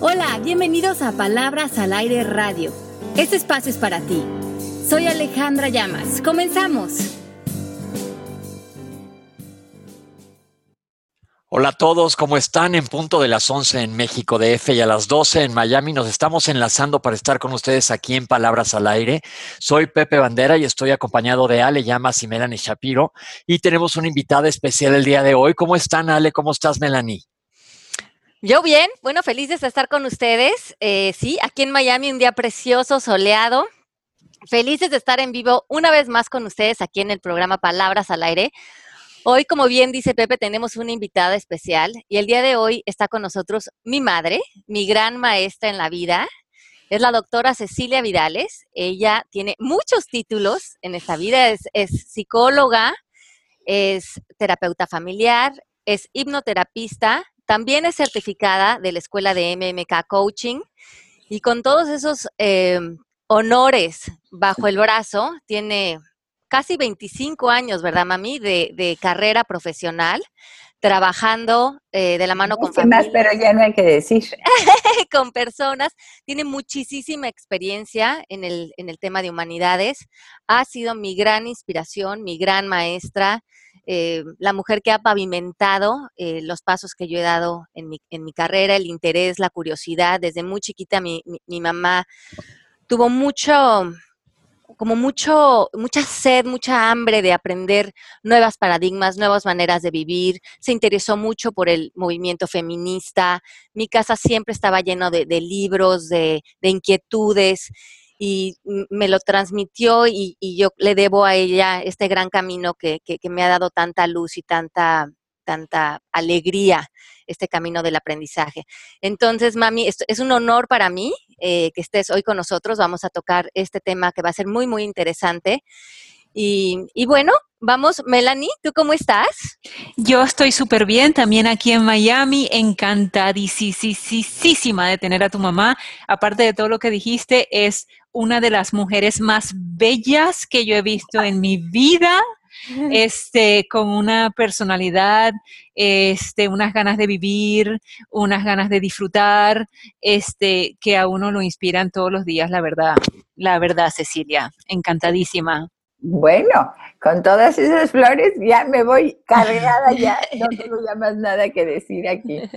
Hola, bienvenidos a Palabras al Aire Radio. Este espacio es para ti. Soy Alejandra Llamas. Comenzamos. Hola a todos, ¿cómo están? En punto de las 11 en México de F y a las 12 en Miami nos estamos enlazando para estar con ustedes aquí en Palabras al Aire. Soy Pepe Bandera y estoy acompañado de Ale Llamas y Melanie Shapiro y tenemos una invitada especial el día de hoy. ¿Cómo están, Ale? ¿Cómo estás, Melanie? Yo bien, bueno, felices de estar con ustedes. Eh, sí, aquí en Miami, un día precioso, soleado. Felices de estar en vivo una vez más con ustedes aquí en el programa Palabras al Aire. Hoy, como bien dice Pepe, tenemos una invitada especial y el día de hoy está con nosotros mi madre, mi gran maestra en la vida. Es la doctora Cecilia Vidales. Ella tiene muchos títulos en esta vida. Es, es psicóloga, es terapeuta familiar, es hipnoterapista, también es certificada de la Escuela de MMK Coaching y con todos esos eh, honores bajo el brazo, tiene casi 25 años, ¿verdad, mami? De, carrera profesional, trabajando eh, de la mano con familias. más, pero ya no hay que decir. con personas. Tiene muchísima experiencia en el, en el tema de humanidades. Ha sido mi gran inspiración, mi gran maestra. Eh, la mujer que ha pavimentado eh, los pasos que yo he dado en mi, en mi, carrera, el interés, la curiosidad. Desde muy chiquita mi, mi mamá tuvo mucho, como mucho, mucha sed, mucha hambre de aprender nuevas paradigmas, nuevas maneras de vivir. Se interesó mucho por el movimiento feminista. Mi casa siempre estaba lleno de, libros, de, inquietudes y me lo transmitió y, yo le debo a ella este gran camino que, que, me ha dado tanta luz y tanta, tanta alegría este camino del aprendizaje. Entonces, mami, es, un honor para mí eh, que estés hoy con nosotros. Vamos a tocar este tema que va a ser muy, muy interesante. Y, y, bueno, vamos, Melanie, ¿tú cómo estás? Yo estoy súper bien, también aquí en Miami, encantadísima de tener a tu mamá. Aparte de todo lo que dijiste, es una de las mujeres más bellas que yo he visto en mi vida este, con una personalidad, este, unas ganas de vivir, unas ganas de disfrutar, este, que a uno lo inspiran todos los días, la verdad, la verdad, Cecilia, encantadísima. Bueno, con todas esas flores ya me voy cargada, ya no tengo ya más nada que decir aquí.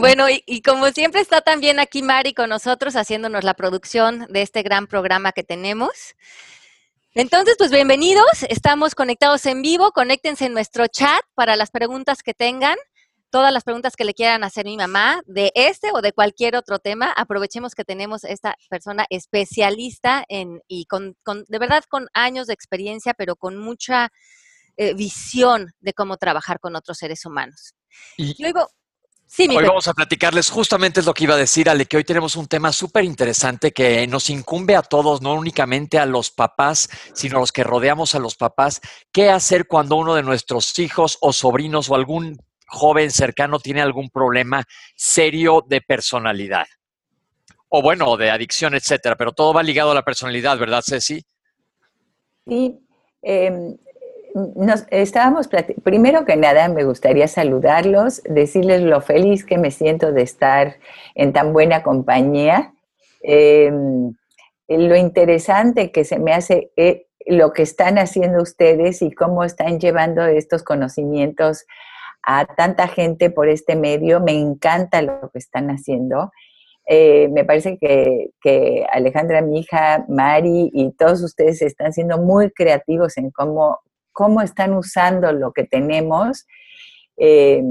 Bueno, y, y, como siempre está también aquí Mari con nosotros haciéndonos la producción de este gran programa que tenemos. Entonces, pues bienvenidos, estamos conectados en vivo, conéctense en nuestro chat para las preguntas que tengan, todas las preguntas que le quieran hacer mi mamá de este o de cualquier otro tema. Aprovechemos que tenemos esta persona especialista en, y con, de verdad con años de experiencia, pero con mucha eh, visión de cómo trabajar con otros seres humanos. Y, Luego, hoy vamos a platicarles, justamente es lo que iba a decir, Ale, que hoy tenemos un tema súper interesante que nos incumbe a todos, no únicamente a los papás, sino a los que rodeamos a los papás. ¿Qué hacer cuando uno de nuestros hijos o sobrinos o algún joven cercano tiene algún problema serio de personalidad? O bueno, de adicción, etcétera, pero todo va ligado a la personalidad, ¿verdad, Ceci? Sí. Eh, nos estábamos primero que nada me gustaría saludarlos, decirles lo feliz que me siento de estar en tan buena compañía, em, lo interesante que se me hace eh, lo que están haciendo ustedes y cómo están llevando estos conocimientos a tanta gente por este medio. Me encanta lo que están haciendo. Eh, me parece que, que, Alejandra, mi hija, Mari y todos ustedes están siendo muy creativos en cómo cómo están usando lo que tenemos, eh,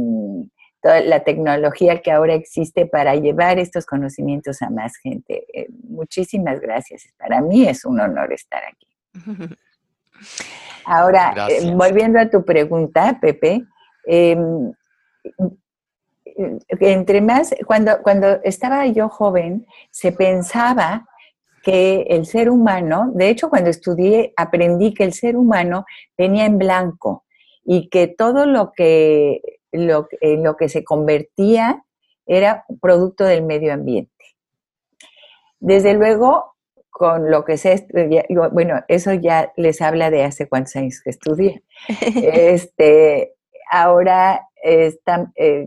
toda la tecnología que ahora existe para llevar estos conocimientos a más gente. Eh, muchísimas gracias. Para mí es un honor estar aquí. Ahora, eh, volviendo a tu pregunta, Pepe, em, entre más, cuando, cuando estaba yo joven, se pensaba que el ser humano, de hecho cuando estudié aprendí que el ser humano venía en blanco y que todo lo que, lo, lo que se convertía era producto del medio ambiente. Desde luego, con lo que se bueno, eso ya les habla de hace cuántos años que estudié. este, ahora eh,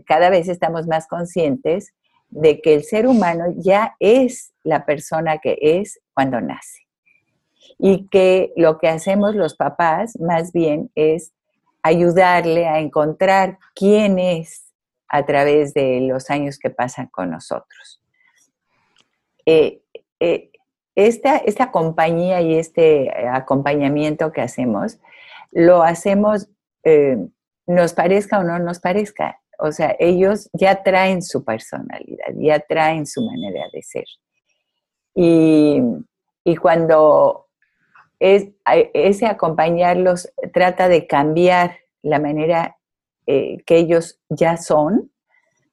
cada vez estamos más conscientes de que el ser humano ya es la persona que es cuando nace. Y que lo que hacemos los papás más bien es ayudarle a encontrar quién es a través de los años que pasan con nosotros. Eh, eh, esta, esta, compañía y este acompañamiento que hacemos, lo hacemos, nos parezca o no nos parezca. O sea, ellos ya traen su personalidad, ya traen su manera de ser. Y, y cuando es, ese acompañarlos trata de cambiar la manera eh, que ellos ya son,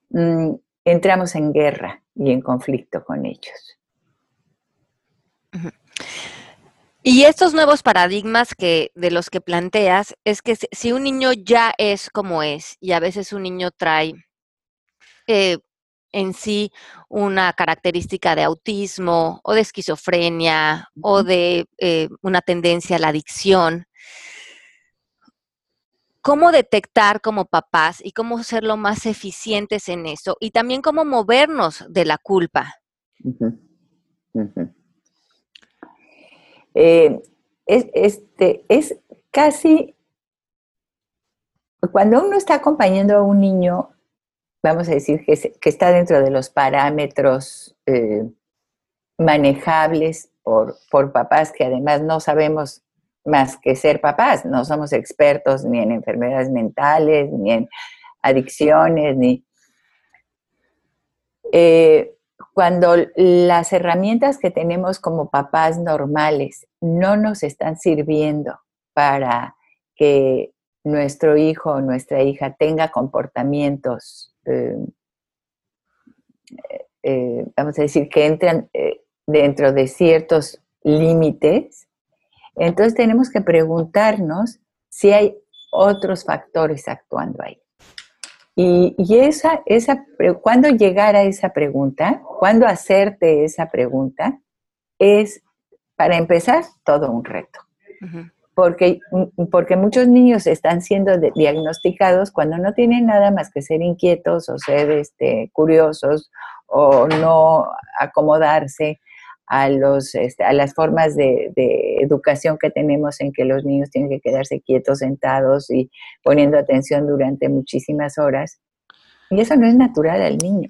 mm, entramos en guerra y en conflicto con ellos. Y estos nuevos paradigmas que de los que planteas es que si un niño ya es como es y a veces un niño trae eh, en sí una característica de autismo o de esquizofrenia o de eh, una tendencia a la adicción, cómo detectar como papás y cómo ser lo más eficientes en eso y también cómo movernos de la culpa. Eh, es, este, es casi, cuando uno está acompañando a un niño, vamos a decir que, está dentro de los parámetros eh, manejables por, por papás que además no sabemos más que ser papás. No somos expertos ni en enfermedades mentales, ni en adicciones, ni... Eh, cuando las herramientas que tenemos como papás normales no nos están sirviendo para que nuestro hijo o nuestra hija tenga comportamientos, eh, eh, vamos a decir, que entran dentro de ciertos límites, entonces tenemos que preguntarnos si hay otros factores actuando ahí. Y, esa, esa, cuando llegar a esa pregunta, cuando hacerte esa pregunta, es, para empezar, todo un reto. porque, porque muchos niños están siendo diagnosticados cuando no tienen nada más que ser inquietos o ser este, curiosos o no acomodarse a, los, este, a las formas de, educación que tenemos en que los niños tienen que quedarse quietos, sentados y poniendo atención durante muchísimas horas. Y eso no es natural al niño.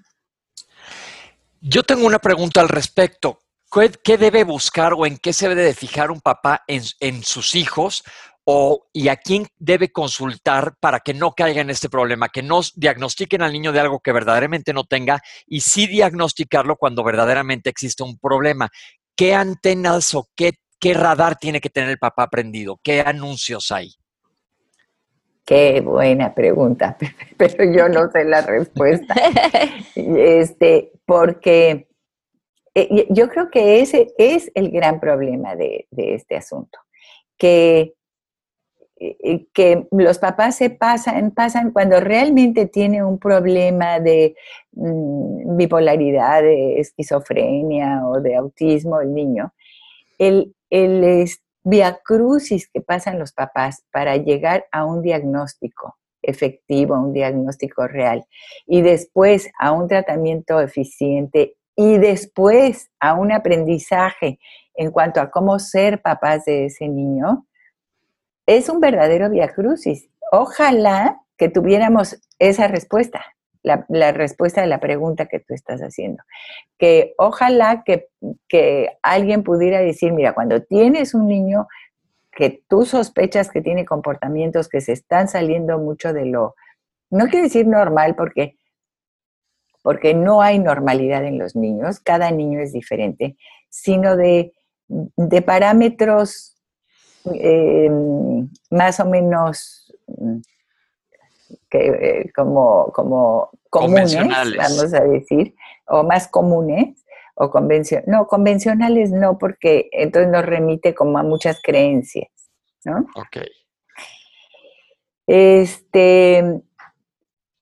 Yo tengo una pregunta al respecto. ¿Qué, debe buscar o en qué se debe de fijar un papá en, en sus hijos o, y a quién debe consultar para que no caiga en este problema, que no diagnostiquen al niño de algo que verdaderamente no tenga y sí diagnosticarlo cuando verdaderamente existe un problema. ¿Qué antenas o qué, qué radar tiene que tener el papá prendido? ¿Qué anuncios hay? Qué buena pregunta, pero yo no sé la respuesta. Este, porque eh, yo creo que ese es el gran problema de, de este asunto, que que los papás se pasan, pasan cuando realmente tiene un problema de mm, bipolaridad, de esquizofrenia o de autismo el niño, el, el viacrucis que pasan los papás para llegar a un diagnóstico efectivo, un diagnóstico real, y después a un tratamiento eficiente y después a un aprendizaje en cuanto a cómo ser papás de ese niño, es un verdadero viacrucis. Ojalá que tuviéramos esa respuesta, la, respuesta de la pregunta que tú estás haciendo. Que ojalá que, que alguien pudiera decir, mira, cuando tienes un niño que tú sospechas que tiene comportamientos que se están saliendo mucho de lo, no quiero decir normal porque, porque no hay normalidad en los niños, cada niño es diferente, sino de, de parámetros eh, más o menos mm, que, eh, como, como comunes, vamos a decir, o más comunes, o convencionales. No, convencionales no, porque entonces nos remite como a muchas creencias, ¿no? Ok. Este,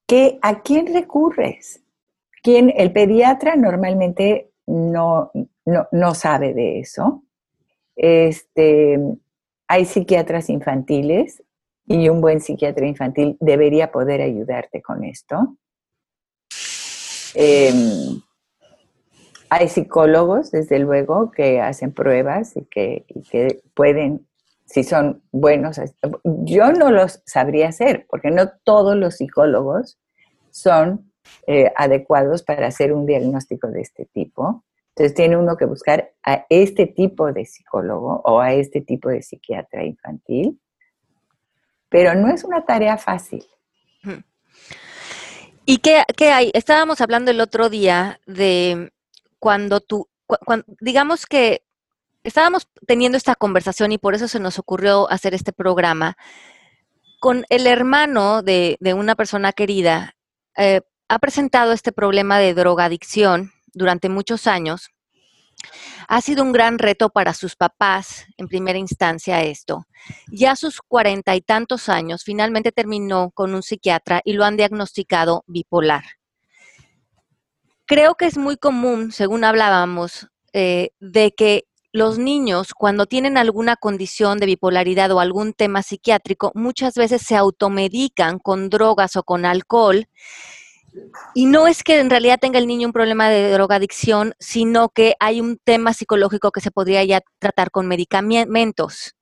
¿qué, ¿a quién recurres? ¿Quién, el pediatra normalmente no, no, no sabe de eso. Este, hay psiquiatras infantiles y un buen psiquiatra infantil debería poder ayudarte con esto. Em, hay psicólogos, desde luego, que hacen pruebas y que, pueden, si son buenos, yo no los sabría hacer, porque no todos los psicólogos son eh, adecuados para hacer un diagnóstico de este tipo. Entonces tiene uno que buscar a este tipo de psicólogo o a este tipo de psiquiatra infantil, pero no es una tarea fácil. ¿Y qué, qué hay? Estábamos hablando el otro día de cuando tú, digamos que estábamos teniendo esta conversación y por eso se nos ocurrió hacer este programa con el hermano de, una persona querida. Eh, ha presentado este problema de drogadicción durante muchos años. Ha sido un gran reto para sus papás, en primera instancia, esto. Ya a sus cuarenta y tantos años, finalmente terminó con un psiquiatra y lo han diagnosticado bipolar creo que es muy común, según hablábamos, eh, de que los niños, cuando tienen alguna condición de bipolaridad o algún tema psiquiátrico, muchas veces se automedican con drogas o con alcohol. Y no es que en realidad tenga el niño un problema de drogadicción, sino que hay un tema psicológico que se podría ya tratar con medicamentos.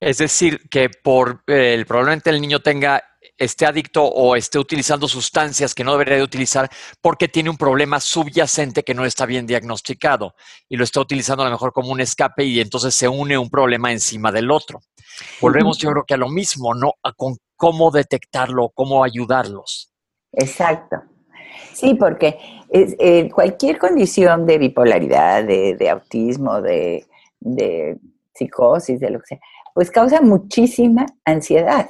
Es decir, que por eh, probablemente el niño tenga esté adicto o esté utilizando sustancias que no debería de utilizar porque tiene un problema subyacente que no está bien diagnosticado y lo está utilizando a lo mejor como un escape y entonces se une un problema encima del otro. Volvemos yo creo que a lo mismo, ¿no? A con cómo detectarlo, cómo ayudarlos. Exacto. Sí, porque eh, cualquier condición de bipolaridad, de, autismo, de, psicosis, de lo que sea, pues causa muchísima ansiedad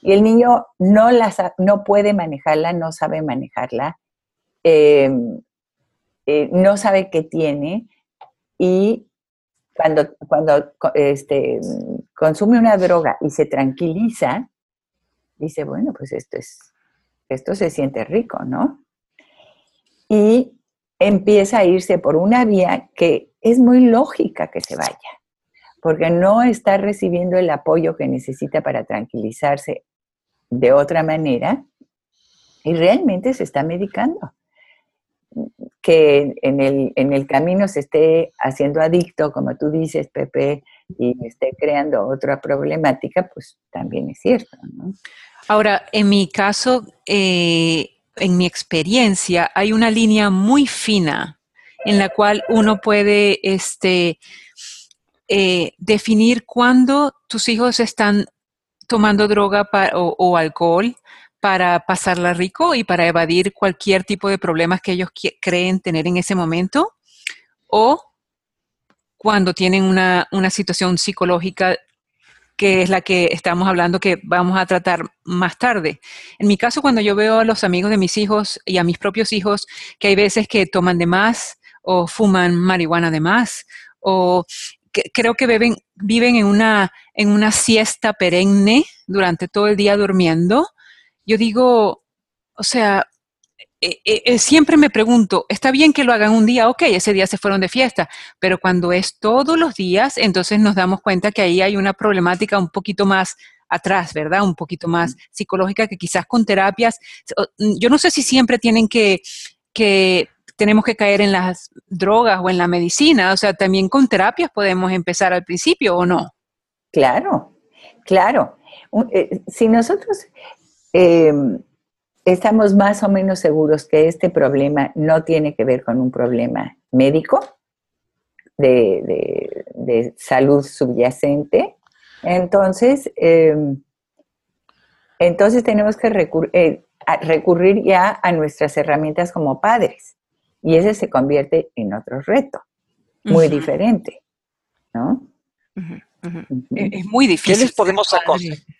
y el niño no, la, no puede manejarla, no sabe manejarla, em, eh, no sabe qué tiene y cuando, cuando este, consume una droga y se tranquiliza, dice, bueno, pues esto, es, esto se siente rico, ¿no? Y empieza a irse por una vía que es muy lógica que se vaya, porque no está recibiendo el apoyo que necesita para tranquilizarse de otra manera y realmente se está medicando. Que en el, en el camino se esté haciendo adicto, como tú dices, Pepe, y esté creando otra problemática, pues también es cierto. Ahora, en mi caso, eh, en mi experiencia, hay una línea muy fina en la cual uno puede este, eh, definir cuándo tus hijos están tomando droga o, alcohol para pasarla rico y para evadir cualquier tipo de problemas que ellos creen tener en ese momento, o cuando tienen una, situación psicológica que es la que estamos hablando que vamos a tratar más tarde. En mi caso, cuando yo veo a los amigos de mis hijos y a mis propios hijos, que hay veces que toman de más o fuman marihuana de más o creo que viven en una, en una siesta perenne durante todo el día durmiendo. Yo digo, o sea, eh, eh, eh, siempre me pregunto, está bien que lo hagan un día, ok, ese día se fueron de fiesta, pero cuando es todos los días, entonces nos damos cuenta que ahí hay una problemática un poquito más atrás, ¿verdad? Un poquito más psicológica que quizás con terapias, yo no sé si siempre tienen que, que tenemos que caer en las drogas o en la medicina, o sea, también con terapias podemos empezar al principio o no. Claro, claro. Eh, si nosotros eh, estamos más o menos seguros que este problema no tiene que ver con un problema médico, de, salud subyacente, entonces, em, entonces tenemos que eh, recurrir ya a nuestras herramientas como padres. Y ese se convierte en otro reto, muy diferente, ¿no? Es muy difícil. les podemos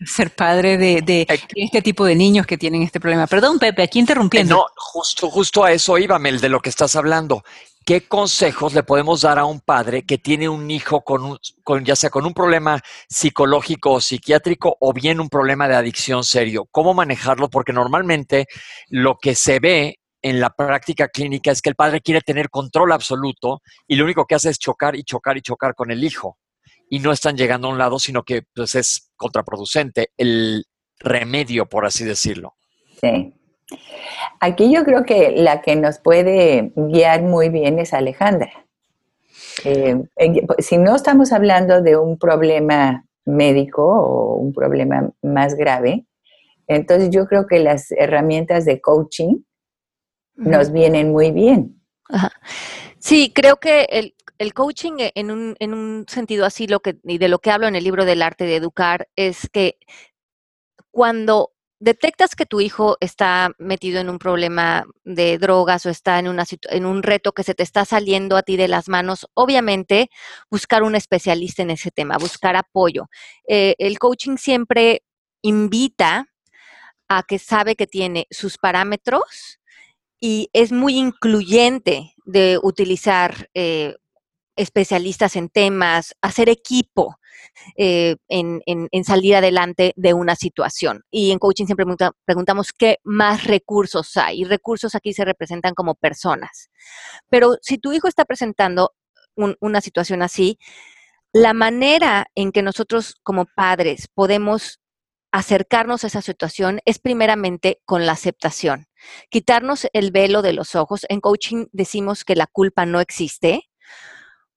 ser padre de, este tipo de niños que tienen este problema. Perdón, Pepe, aquí interrumpiendo. No, justo, justo a eso iba, Mel, de lo que estás hablando. ¿Qué consejos le podemos dar a un padre que tiene un hijo con, un, con ya sea con un problema psicológico o psiquiátrico o bien un problema de adicción serio? ¿Cómo manejarlo? Porque normalmente lo que se ve en la práctica clínica es que el padre quiere tener control absoluto y lo único que hace es chocar y chocar y chocar con el hijo. Y no están llegando a un lado, sino que pues, es contraproducente el remedio, por así decirlo. Sí, Aquí yo creo que la que nos puede guiar muy bien es Alejandra. Eh, si no estamos hablando de un problema médico o un problema más grave, entonces yo creo que las herramientas de coaching nos vienen muy bien. Sí, creo que el, el coaching en un, en un, sentido así, lo que, y de lo que hablo en el libro del arte de educar, es que cuando detectas que tu hijo está metido en un problema de drogas o está en, una, en un reto que se te está saliendo a ti de las manos, obviamente buscar un especialista en ese tema, buscar apoyo. Eh, el coaching siempre invita a que sabe que tiene sus parámetros y es muy incluyente de utilizar eh, especialistas en temas, hacer equipo. Eh, en, salir adelante de una situación. Y en coaching siempre preguntamos qué más recursos hay. Y recursos aquí se representan como personas. Pero si tu hijo está presentando una situación así, la manera en que nosotros como padres podemos acercarnos a esa situación es primeramente con la aceptación. Quitarnos el velo de los ojos. En coaching decimos que la culpa no existe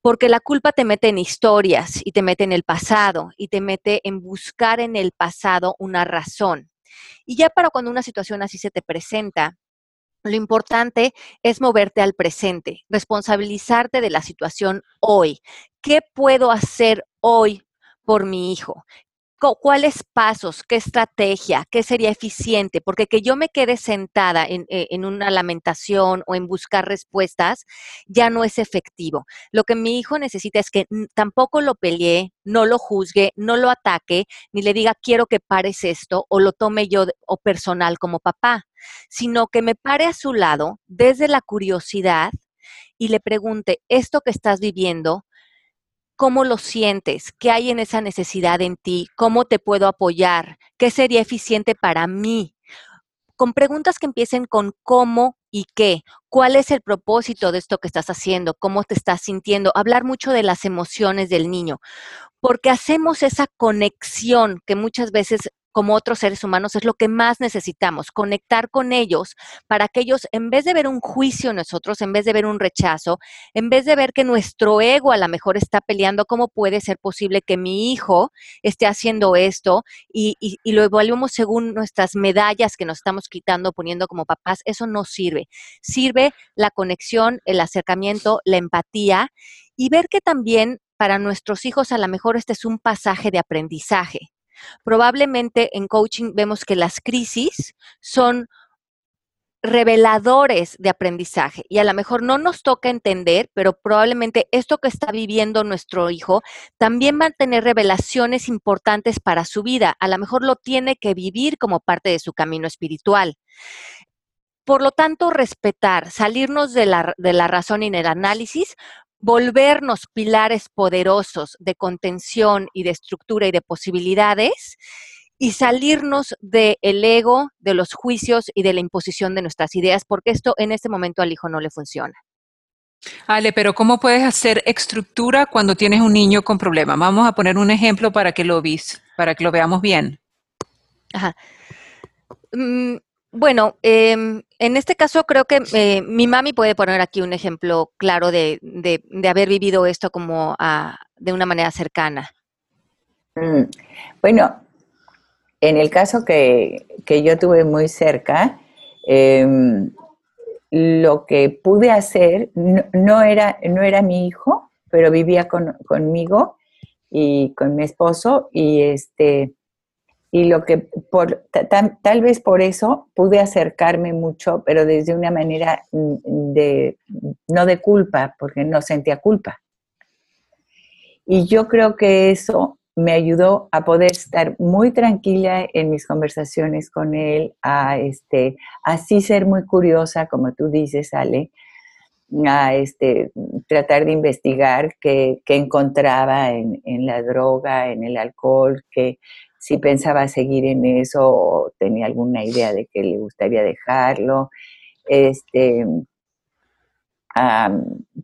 porque la culpa te mete en historias y te mete en el pasado y te mete en buscar en el pasado una razón. Y ya para cuando una situación así se te presenta, lo importante es moverte al presente, responsabilizarte de la situación hoy. ¿Qué puedo hacer hoy por mi hijo? ¿Cuáles pasos? ¿Qué estrategia? ¿Qué sería eficiente? Porque que yo me quede sentada en, eh, en, una lamentación o en buscar respuestas ya no es efectivo. Lo que mi hijo necesita es que tampoco lo pelee, no lo juzgue, no lo ataque, ni le diga quiero que pares esto o lo tome yo o personal como papá, sino que me pare a su lado desde la curiosidad y le pregunte, esto que estás viviendo, cómo lo sientes, qué hay en esa necesidad en ti, cómo te puedo apoyar, qué sería eficiente para mí. Con preguntas que empiecen con cómo y qué, cuál es el propósito de esto que estás haciendo, cómo te estás sintiendo, hablar mucho de las emociones del niño, porque hacemos esa conexión que muchas veces como otros seres humanos es lo que más necesitamos, conectar con ellos para que ellos, en vez de ver un juicio en nosotros, en vez de ver un rechazo, en vez de ver que nuestro ego a lo mejor está peleando, ¿cómo puede ser posible que mi hijo esté haciendo esto? Y, lo evaluemos según nuestras medallas que nos estamos quitando, poniendo como papás, eso no sirve. Sirve la conexión, el acercamiento, la empatía y ver que también para nuestros hijos a lo mejor este es un pasaje de aprendizaje Probablemente en coaching vemos que las crisis son reveladores de aprendizaje y a lo mejor no nos toca entender, pero probablemente esto que está viviendo nuestro hijo también va a tener revelaciones importantes para su vida. A lo mejor lo tiene que vivir como parte de su camino espiritual. Por lo tanto, respetar, salirnos de la, de la razón y en el análisis, volvernos pilares poderosos de contención y de estructura y de posibilidades y salirnos del ego, de los juicios y de la imposición de nuestras ideas, porque esto en este momento al hijo no le funciona. Ale, pero ¿cómo puedes hacer estructura cuando tienes un niño con problemas? Vamos a poner un ejemplo para que lo vis, para que lo veamos bien. Ajá. Mm, bueno, em, en este caso creo que eh, mi mami puede poner aquí un ejemplo claro de, haber vivido esto como de una manera cercana. Mm, bueno, en el caso que, yo tuve muy cerca, em, lo que pude hacer no, era, no era mi hijo, pero vivía conmigo y con mi esposo y este y lo que por, tal vez por eso pude acercarme mucho, pero desde una manera mm, de, no de culpa, porque no sentía culpa. Y yo creo que eso me ayudó a poder estar muy tranquila en mis conversaciones con él, a este, así ser muy curiosa, como tú dices, Ale, a este, tratar de investigar qué, encontraba en, en, la droga, en el alcohol, qué, si pensaba seguir en eso o tenía alguna idea de que le gustaría dejarlo. Este,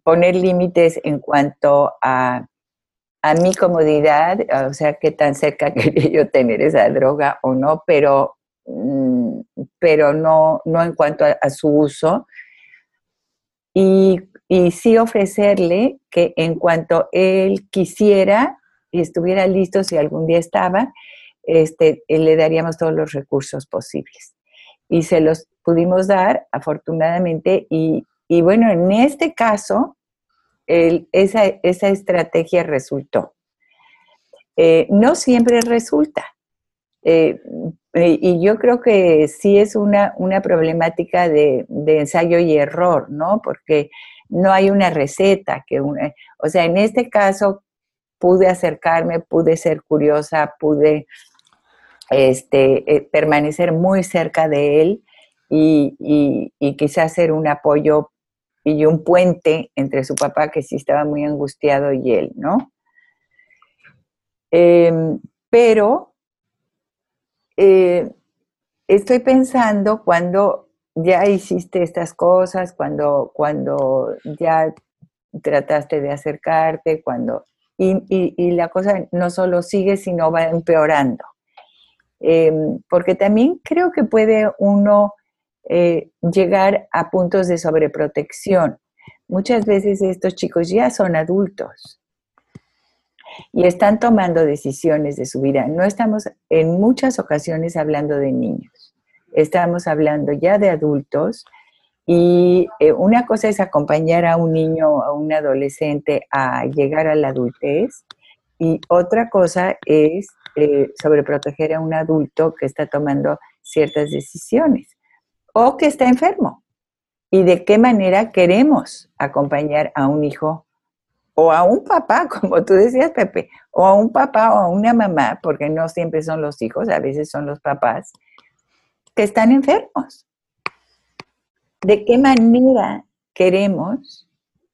poner límites en cuanto a, mi comodidad, o sea, qué tan cerca quería yo tener esa droga o no, pero mm, pero no, no en cuanto a, su uso. Y, y, sí ofrecerle que en cuanto él quisiera y estuviera listo, si algún día estaba, este, le daríamos todos los recursos posibles. Y se los pudimos dar, afortunadamente, y, bueno, en este caso, esa, esa, estrategia resultó. Eh, no siempre resulta. Eh, y yo creo que sí es una, una problemática de, ensayo y error, ¿no? Porque no hay una receta que una, o sea, en este caso pude acercarme, pude ser curiosa, pude este, eh, permanecer muy cerca de él y, y, y quizás ser un apoyo y un puente entre su papá, que sí estaba muy angustiado, y él, ¿no? Em, pero eh, estoy pensando cuando ya hiciste estas cosas, cuando, cuando ya trataste de acercarte, cuando... Y, la cosa no solo sigue, sino va empeorando. Em, porque también creo que puede uno eh, llegar a puntos de sobreprotección. Muchas veces estos chicos ya son adultos y están tomando decisiones de su vida. No estamos en muchas ocasiones hablando de niños, estamos hablando ya de adultos y eh, una cosa es acompañar a un niño a un adolescente a llegar a la adultez y otra cosa es eh, sobreproteger a un adulto que está tomando ciertas decisiones o que está enfermo. Y de qué manera queremos acompañar a un hijo o a un papá, como tú decías, Pepe, o a un papá o a una mamá, porque no siempre son los hijos, a veces son los papás, que están enfermos. ¿De qué manera queremos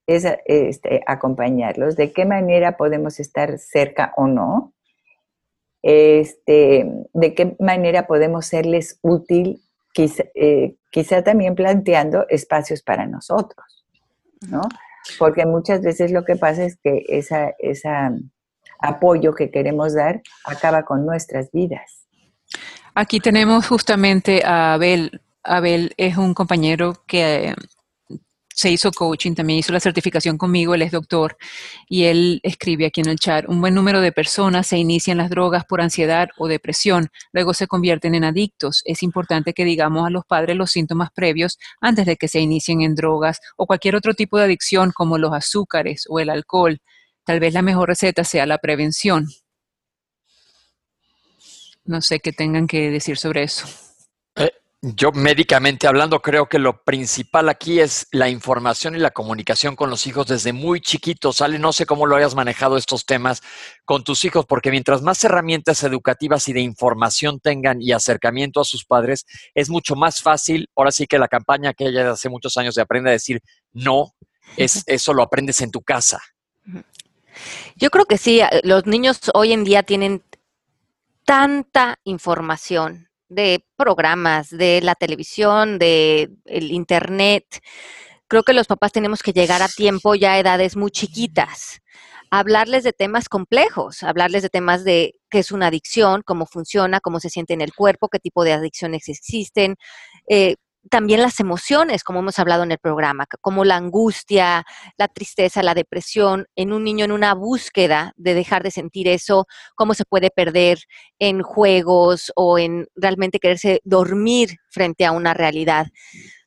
este, acompañarlos? ¿De qué manera podemos estar cerca o no? Este, ¿De qué manera podemos serles útil eh, quizá, también planteando espacios para nosotros, ¿no? Porque muchas veces lo que pasa es que ese esa apoyo que queremos dar acaba con nuestras vidas. Aquí tenemos justamente a Abel. Abel es un compañero que se hizo coaching, también hizo la certificación conmigo, él es doctor, y él escribe aquí en el chat, un buen número de personas se inician las drogas por ansiedad o depresión, luego se convierten en adictos. Es importante que digamos a los padres los síntomas previos antes de que se inicien en drogas o cualquier otro tipo de adicción como los azúcares o el alcohol. Tal vez la mejor receta sea la prevención. No sé qué tengan que decir sobre eso. Yo médicamente hablando creo que lo principal aquí es la información y la comunicación con los hijos desde muy chiquitos. Sale, no sé cómo lo hayas manejado estos temas con tus hijos, porque mientras más herramientas educativas y de información tengan y acercamiento a sus padres, es mucho más fácil. Ahora sí que la campaña que ella hace muchos años de aprende a decir no, es eso lo aprendes en tu casa. Yo creo que sí, los niños hoy en día tienen tanta información de programas, de la televisión, de el internet. Creo que los papás tenemos que llegar a tiempo ya a edades muy chiquitas, hablarles de temas complejos, hablarles de temas de qué es una adicción, cómo funciona, cómo se siente en el cuerpo, qué tipo de adicciones existen, eh, también las emociones, como hemos hablado en el programa, como la angustia, la tristeza, la depresión, en un niño en una búsqueda de dejar de sentir eso, cómo se puede perder en juegos o en realmente quererse dormir frente a una realidad.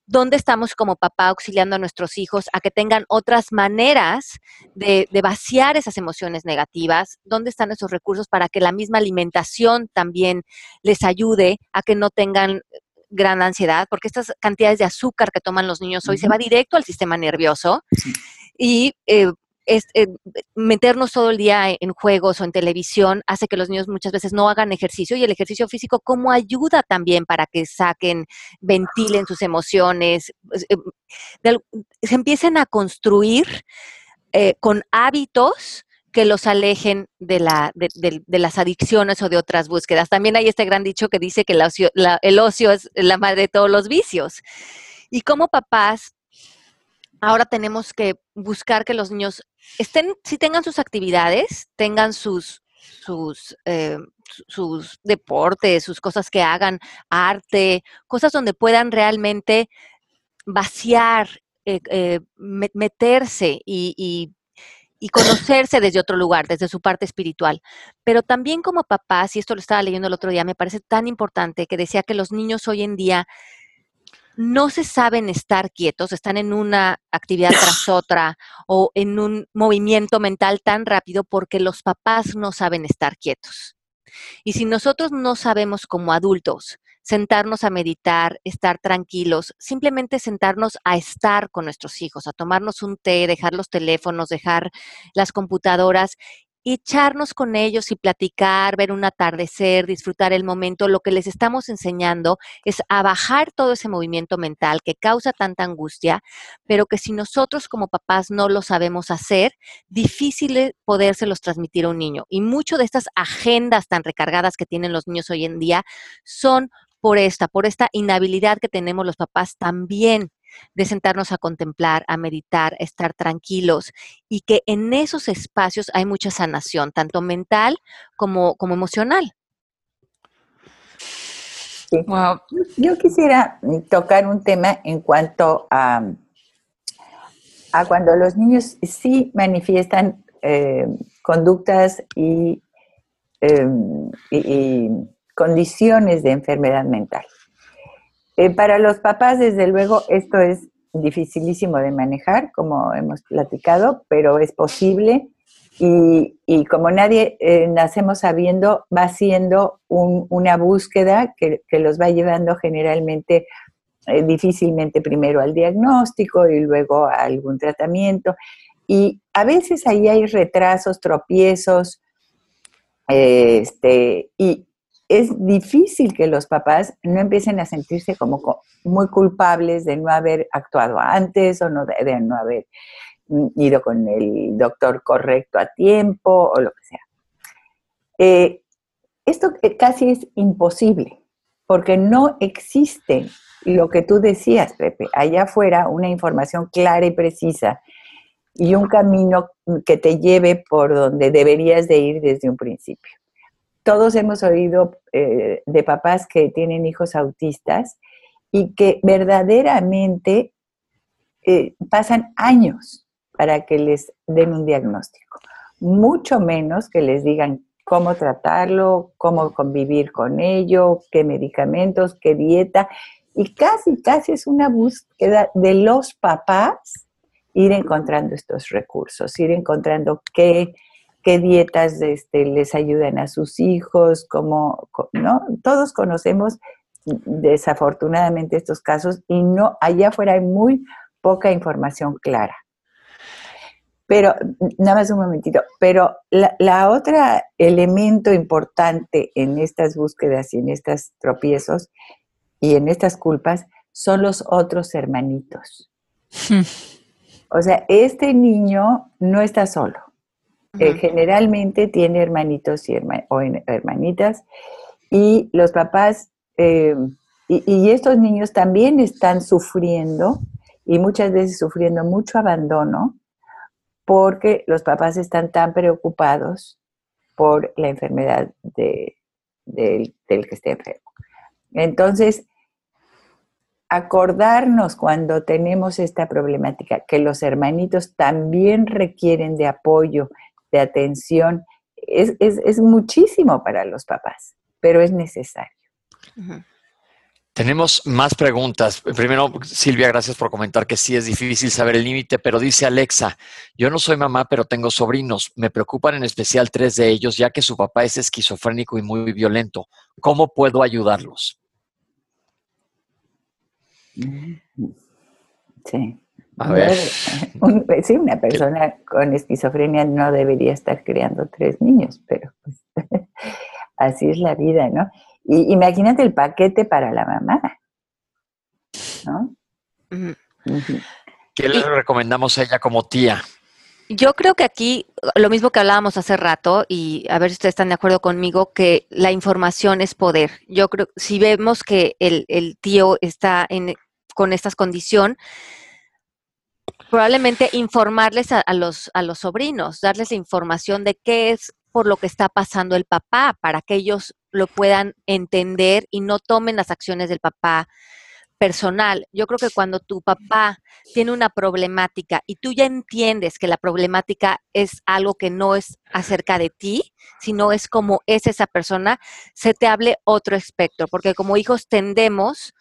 ¿Dónde estamos como papá auxiliando a nuestros hijos a que tengan otras maneras de, de vaciar esas emociones negativas? ¿Dónde están esos recursos para que la misma alimentación también les ayude a que no tengan gran ansiedad, porque estas cantidades de azúcar que toman los niños hoy se va directo al sistema nervioso y eh, eh, meternos todo el día en juegos o en televisión hace que los niños muchas veces no hagan ejercicio y el ejercicio físico como ayuda también para que saquen, ventilen sus emociones, pues, eh, se empiecen a construir con hábitos que los alejen de, la, de, las adicciones o de otras búsquedas. También hay este gran dicho que dice que el ocio, es la madre de todos los vicios. Y como papás, ahora tenemos que buscar que los niños estén, si tengan sus actividades, tengan sus, eh, sus deportes, sus cosas que hagan, arte, cosas donde puedan realmente vaciar, eh, eh, meterse y conocerse desde otro lugar, desde su parte espiritual. Pero también como papás, y esto lo estaba leyendo el otro día, me parece tan importante que decía que los niños hoy en día no se saben estar quietos, están en una actividad tras otra o en un movimiento mental tan rápido porque los papás no saben estar quietos. Y si nosotros no sabemos como adultos sentarnos a meditar, estar tranquilos, simplemente sentarnos a estar con nuestros hijos, a tomarnos un té, dejar los teléfonos, dejar las computadoras echarnos con ellos y platicar, ver un atardecer, disfrutar el momento, lo que les estamos enseñando es a bajar todo ese movimiento mental que causa tanta angustia, pero que si nosotros como papás no lo sabemos hacer, difícil es podérselos transmitir a un niño. Y mucho de estas agendas tan recargadas que tienen los niños hoy en día son por esta, por esta inhabilidad que tenemos los papás también de sentarnos a contemplar, a meditar, a estar tranquilos y que en esos espacios hay mucha sanación, tanto mental como, como emocional. Yo quisiera tocar un tema en cuanto a, a cuando los niños sí manifiestan eh, conductas y, em, y condiciones de enfermedad mental. Eh, para los papás, desde luego, esto es dificilísimo de manejar, como hemos platicado, pero es posible y, como nadie eh, nacemos sabiendo, va siendo una búsqueda que, los va llevando generalmente eh, difícilmente primero al diagnóstico y luego a algún tratamiento. Y a veces ahí hay retrasos, tropiezos, este, y, es difícil que los papás no empiecen a sentirse como muy culpables de no haber actuado antes o no de, no haber ido con el doctor correcto a tiempo o lo que sea. Eh, esto casi es imposible porque no existe lo que tú decías, Pepe, allá afuera una información clara y precisa y un camino que te lleve por donde deberías de ir desde un principio todos hemos oído eh, de papás que tienen hijos autistas y que verdaderamente eh, pasan años para que les den un diagnóstico, mucho menos que les digan cómo tratarlo, cómo convivir con ello, qué medicamentos, qué dieta, y casi, casi es una búsqueda de los papás ir encontrando estos recursos, ir encontrando qué qué dietas este, les ayudan a sus hijos, cómo, ¿no? Todos conocemos desafortunadamente estos casos y no, allá afuera hay muy poca información clara. Pero, nada más un momentito, pero la, la, otra elemento importante en estas búsquedas y en estos tropiezos y en estas culpas son los otros hermanitos. Hmm. O sea, este niño no está solo generalmente tiene hermanitos y o hermanitas y los papás eh, y, estos niños también están sufriendo y muchas veces sufriendo mucho abandono porque los papás están tan preocupados por la enfermedad del que esté enfermo. Entonces, acordarnos cuando tenemos esta problemática que los hermanitos también requieren de apoyo de atención, es, muchísimo para los papás, pero es necesario. Tenemos más preguntas. Primero, Silvia, gracias por comentar que sí es difícil saber el límite, pero dice Alexa, yo no soy mamá, pero tengo sobrinos. Me preocupan en especial tres de ellos, ya que su papá es esquizofrénico y muy violento. ¿Cómo puedo ayudarlos? Sí. A ver. sí, una persona con esquizofrenia no debería estar creando tres niños, pero pues, así es la vida, ¿no? Y imagínate el paquete para la mamá, ¿no? ¿Qué le recomendamos a ella como tía? Yo creo que aquí, lo mismo que hablábamos hace rato, y a ver si ustedes están de acuerdo conmigo, que la información es poder. Yo creo, si vemos que el, el tío está en, con esta condición, probablemente informarles a, los, a los sobrinos, darles la información de qué es, por lo que está pasando el papá, para que ellos lo puedan entender y no tomen las acciones del papá personal. Yo creo que cuando tu papá tiene una problemática y tú ya entiendes que la problemática es algo que no es acerca de ti, sino es como es esa persona, se te hable otro espectro, porque como hijos tendemos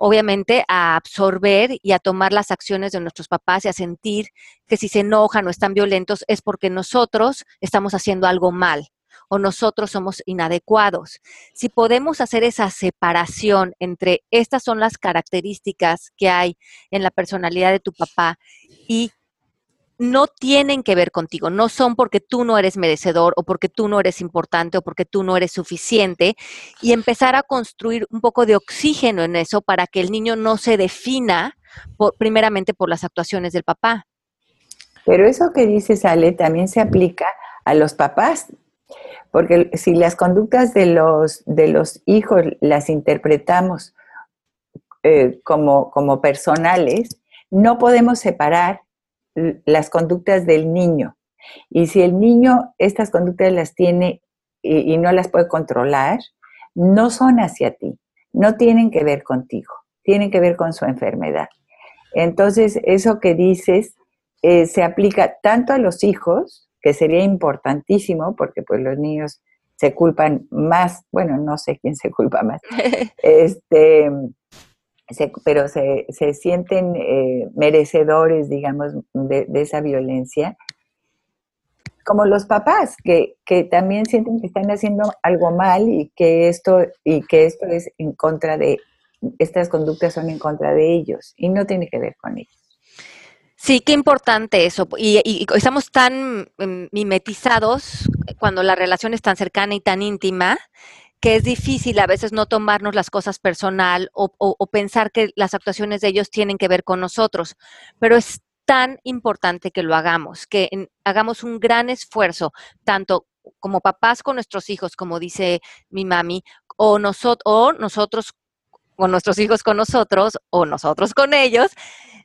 obviamente a absorber y a tomar las acciones de nuestros papás y a sentir que si se enojan o están violentos es porque nosotros estamos haciendo algo mal o nosotros somos inadecuados. Si podemos hacer esa separación entre estas son las características que hay en la personalidad de tu papá y no tienen que ver contigo, no son porque tú no eres merecedor o porque tú no eres importante o porque tú no eres suficiente y empezar a construir un poco de oxígeno en eso para que el niño no se defina primeramente por las actuaciones del papá. Pero eso que dices, Ale, también se aplica a los papás porque si las conductas de los, de los hijos las interpretamos eh, como, como personales, no podemos separar las conductas del niño. Y si el niño estas conductas las tiene y, no las puede controlar, no son hacia ti, no tienen que ver contigo, tienen que ver con su enfermedad. Entonces, eso que dices eh, se aplica tanto a los hijos que sería importantísimo porque pues los niños se culpan más, bueno, no sé quién se culpa más, este, pero se, sienten eh, merecedores, digamos, de, esa violencia, como los papás, que, que, también sienten que están haciendo algo mal y que esto, y que esto es en contra de, estas conductas son en contra de ellos y no tiene que ver con ellos. Sí, qué importante eso. Y, estamos tan mm, mimetizados cuando la relación es tan cercana y tan íntima que es difícil a veces no tomarnos las cosas personal o, pensar que las actuaciones de ellos tienen que ver con nosotros. Pero es tan importante que lo hagamos, que hagamos un gran esfuerzo, tanto como papás con nuestros hijos, como dice mi mami, o, o nosotros con nuestros hijos con nosotros, o nosotros con ellos,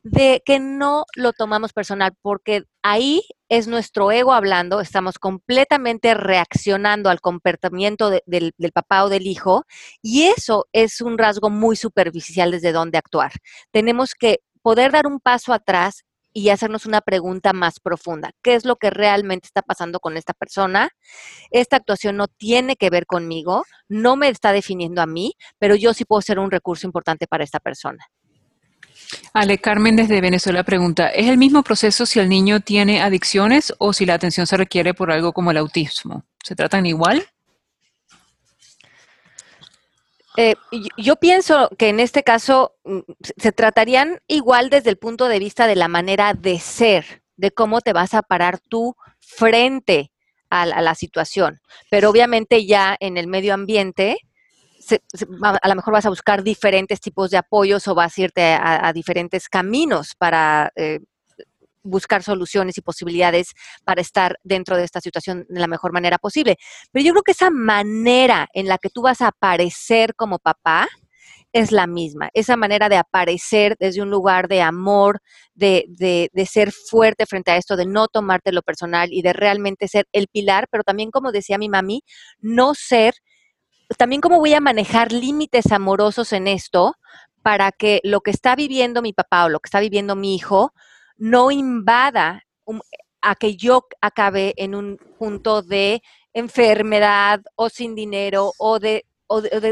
de que no lo tomamos personal, porque ahí es nuestro ego hablando, estamos completamente reaccionando al comportamiento del, del, papá o del hijo, y eso es un rasgo muy superficial desde donde actuar. Tenemos que poder dar un paso atrás y hacernos una pregunta más profunda. ¿Qué es lo que realmente está pasando con esta persona? Esta actuación no tiene que ver conmigo, no me está definiendo a mí, pero yo sí puedo ser un recurso importante para esta persona. Ale Carmen desde Venezuela pregunta, ¿es el mismo proceso si el niño tiene adicciones o si la atención se requiere por algo como el autismo? ¿Se tratan igual? Eh, yo pienso que en este caso mm, se tratarían igual desde el punto de vista de la manera de ser, de cómo te vas a parar tú frente a la situación. Pero obviamente ya en el medio ambiente, a lo mejor vas a buscar diferentes tipos de apoyos o vas a irte a, diferentes caminos para eh, buscar soluciones y posibilidades para estar dentro de esta situación de la mejor manera posible. Pero yo creo que esa manera en la que tú vas a aparecer como papá es la misma. Esa manera de aparecer desde un lugar de amor, de, de, de ser fuerte frente a esto, de no tomarte lo personal y de realmente ser el pilar, pero también como decía mi mami, no ser también cómo voy a manejar límites amorosos en esto para que lo que está viviendo mi papá o lo que está viviendo mi hijo no invada a que yo acabe en un punto de enfermedad o sin dinero o de,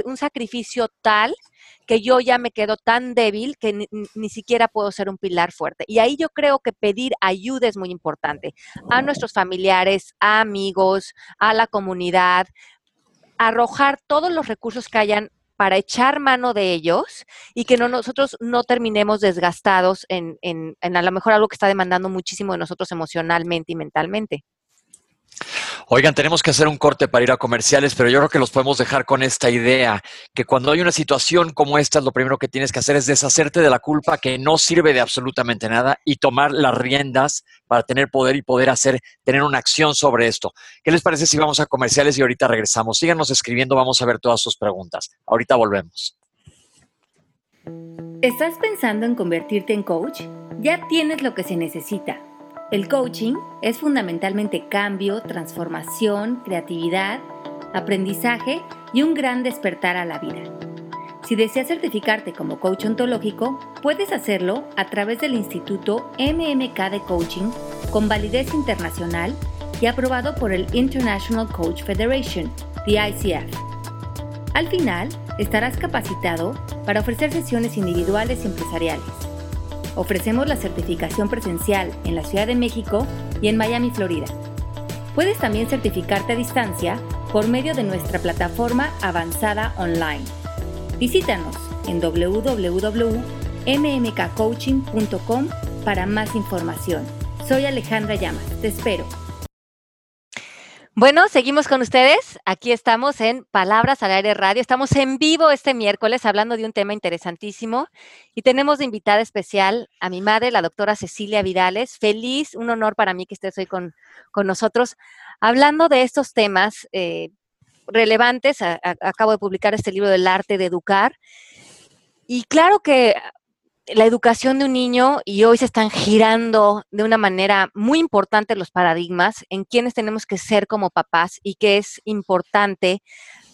un sacrificio tal que yo ya me quedo tan débil que ni, ni, siquiera puedo ser un pilar fuerte. Y ahí yo creo que pedir ayuda es muy importante a nuestros familiares, a amigos, a la comunidad, arrojar todos los recursos que hayan para echar mano de ellos y que no, nosotros no terminemos desgastados en, en, en a lo mejor algo que está demandando muchísimo de nosotros emocionalmente y mentalmente. Oigan, tenemos que hacer un corte para ir a comerciales, pero yo creo que los podemos dejar con esta idea, que cuando hay una situación como esta, lo primero que tienes que hacer es deshacerte de la culpa que no sirve de absolutamente nada y tomar las riendas para tener poder y poder hacer, tener una acción sobre esto. ¿Qué les parece si vamos a comerciales y ahorita regresamos? Síganos escribiendo, vamos a ver todas sus preguntas. Ahorita volvemos. ¿Estás pensando en convertirte en coach? Ya tienes lo que se necesita El coaching es fundamentalmente cambio, transformación, creatividad, aprendizaje y un gran despertar a la vida. Si deseas certificarte como coach ontológico, puedes hacerlo a través del Instituto MMK de Coaching con validez internacional y aprobado por el International Coach Federation, the ICF. Al final, estarás capacitado para ofrecer sesiones individuales y empresariales. Ofrecemos la certificación presencial en la Ciudad de México y en Miami, Florida. Puedes también certificarte a distancia por medio de nuestra plataforma avanzada online. Visítanos en www.mmkcoaching.com para más información. Soy Alejandra Llamas, te espero. Bueno, seguimos con ustedes. Aquí estamos en Palabras al Aire Radio. Estamos en vivo este miércoles hablando de un tema interesantísimo y tenemos de invitada especial a mi madre, la doctora Cecilia Vidales. Feliz, un honor para mí que estés hoy con, nosotros hablando de estos temas eh, relevantes. acabo de publicar este libro del arte de educar. Y claro que la educación de un niño y hoy se están girando de una manera muy importante los paradigmas en quienes tenemos que ser como papás y qué es importante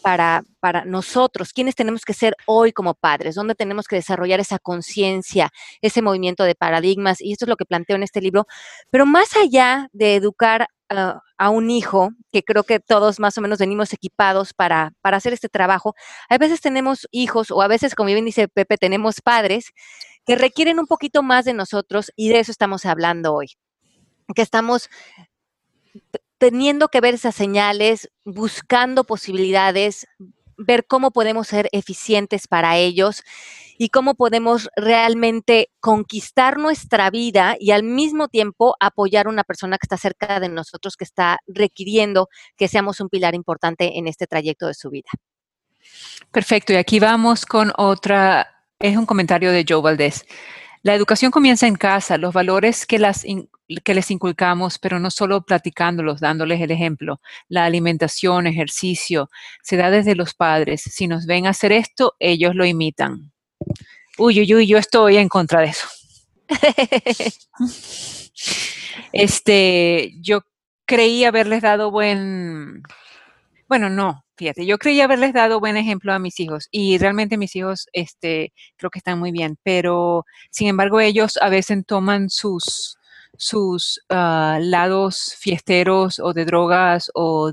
para, para nosotros, quiénes tenemos que ser hoy como padres, dónde tenemos que desarrollar esa conciencia, ese movimiento de paradigmas, y esto es lo que planteo en este libro. Pero más allá de educar a un hijo, que creo que todos más o menos venimos equipados para, para hacer este trabajo, a veces tenemos hijos o a veces, como bien dice Pepe, tenemos padres que requieren un poquito más de nosotros y de eso estamos hablando hoy, que estamos teniendo que ver esas señales, buscando posibilidades, ver cómo podemos ser eficientes para ellos y cómo podemos realmente conquistar nuestra vida y al mismo tiempo apoyar a una persona que está cerca de nosotros, que está requiriendo que seamos un pilar importante en este trayecto de su vida. Perfecto, y aquí vamos con otra es un comentario de Joe Valdés. La educación comienza en casa, los valores que, que les inculcamos, pero no solo platicándolos, dándoles el ejemplo. La alimentación, ejercicio, se da desde los padres. Si nos ven hacer esto, ellos lo imitan. Uy, uy, uy, yo estoy en contra de eso. este, yo creí haberles dado buen, bueno, no, fíjate, yo creía haberles dado buen ejemplo a mis hijos y realmente mis hijos, este, creo que están muy bien, pero sin embargo ellos a veces toman sus, sus ah, lados fiesteros o de drogas o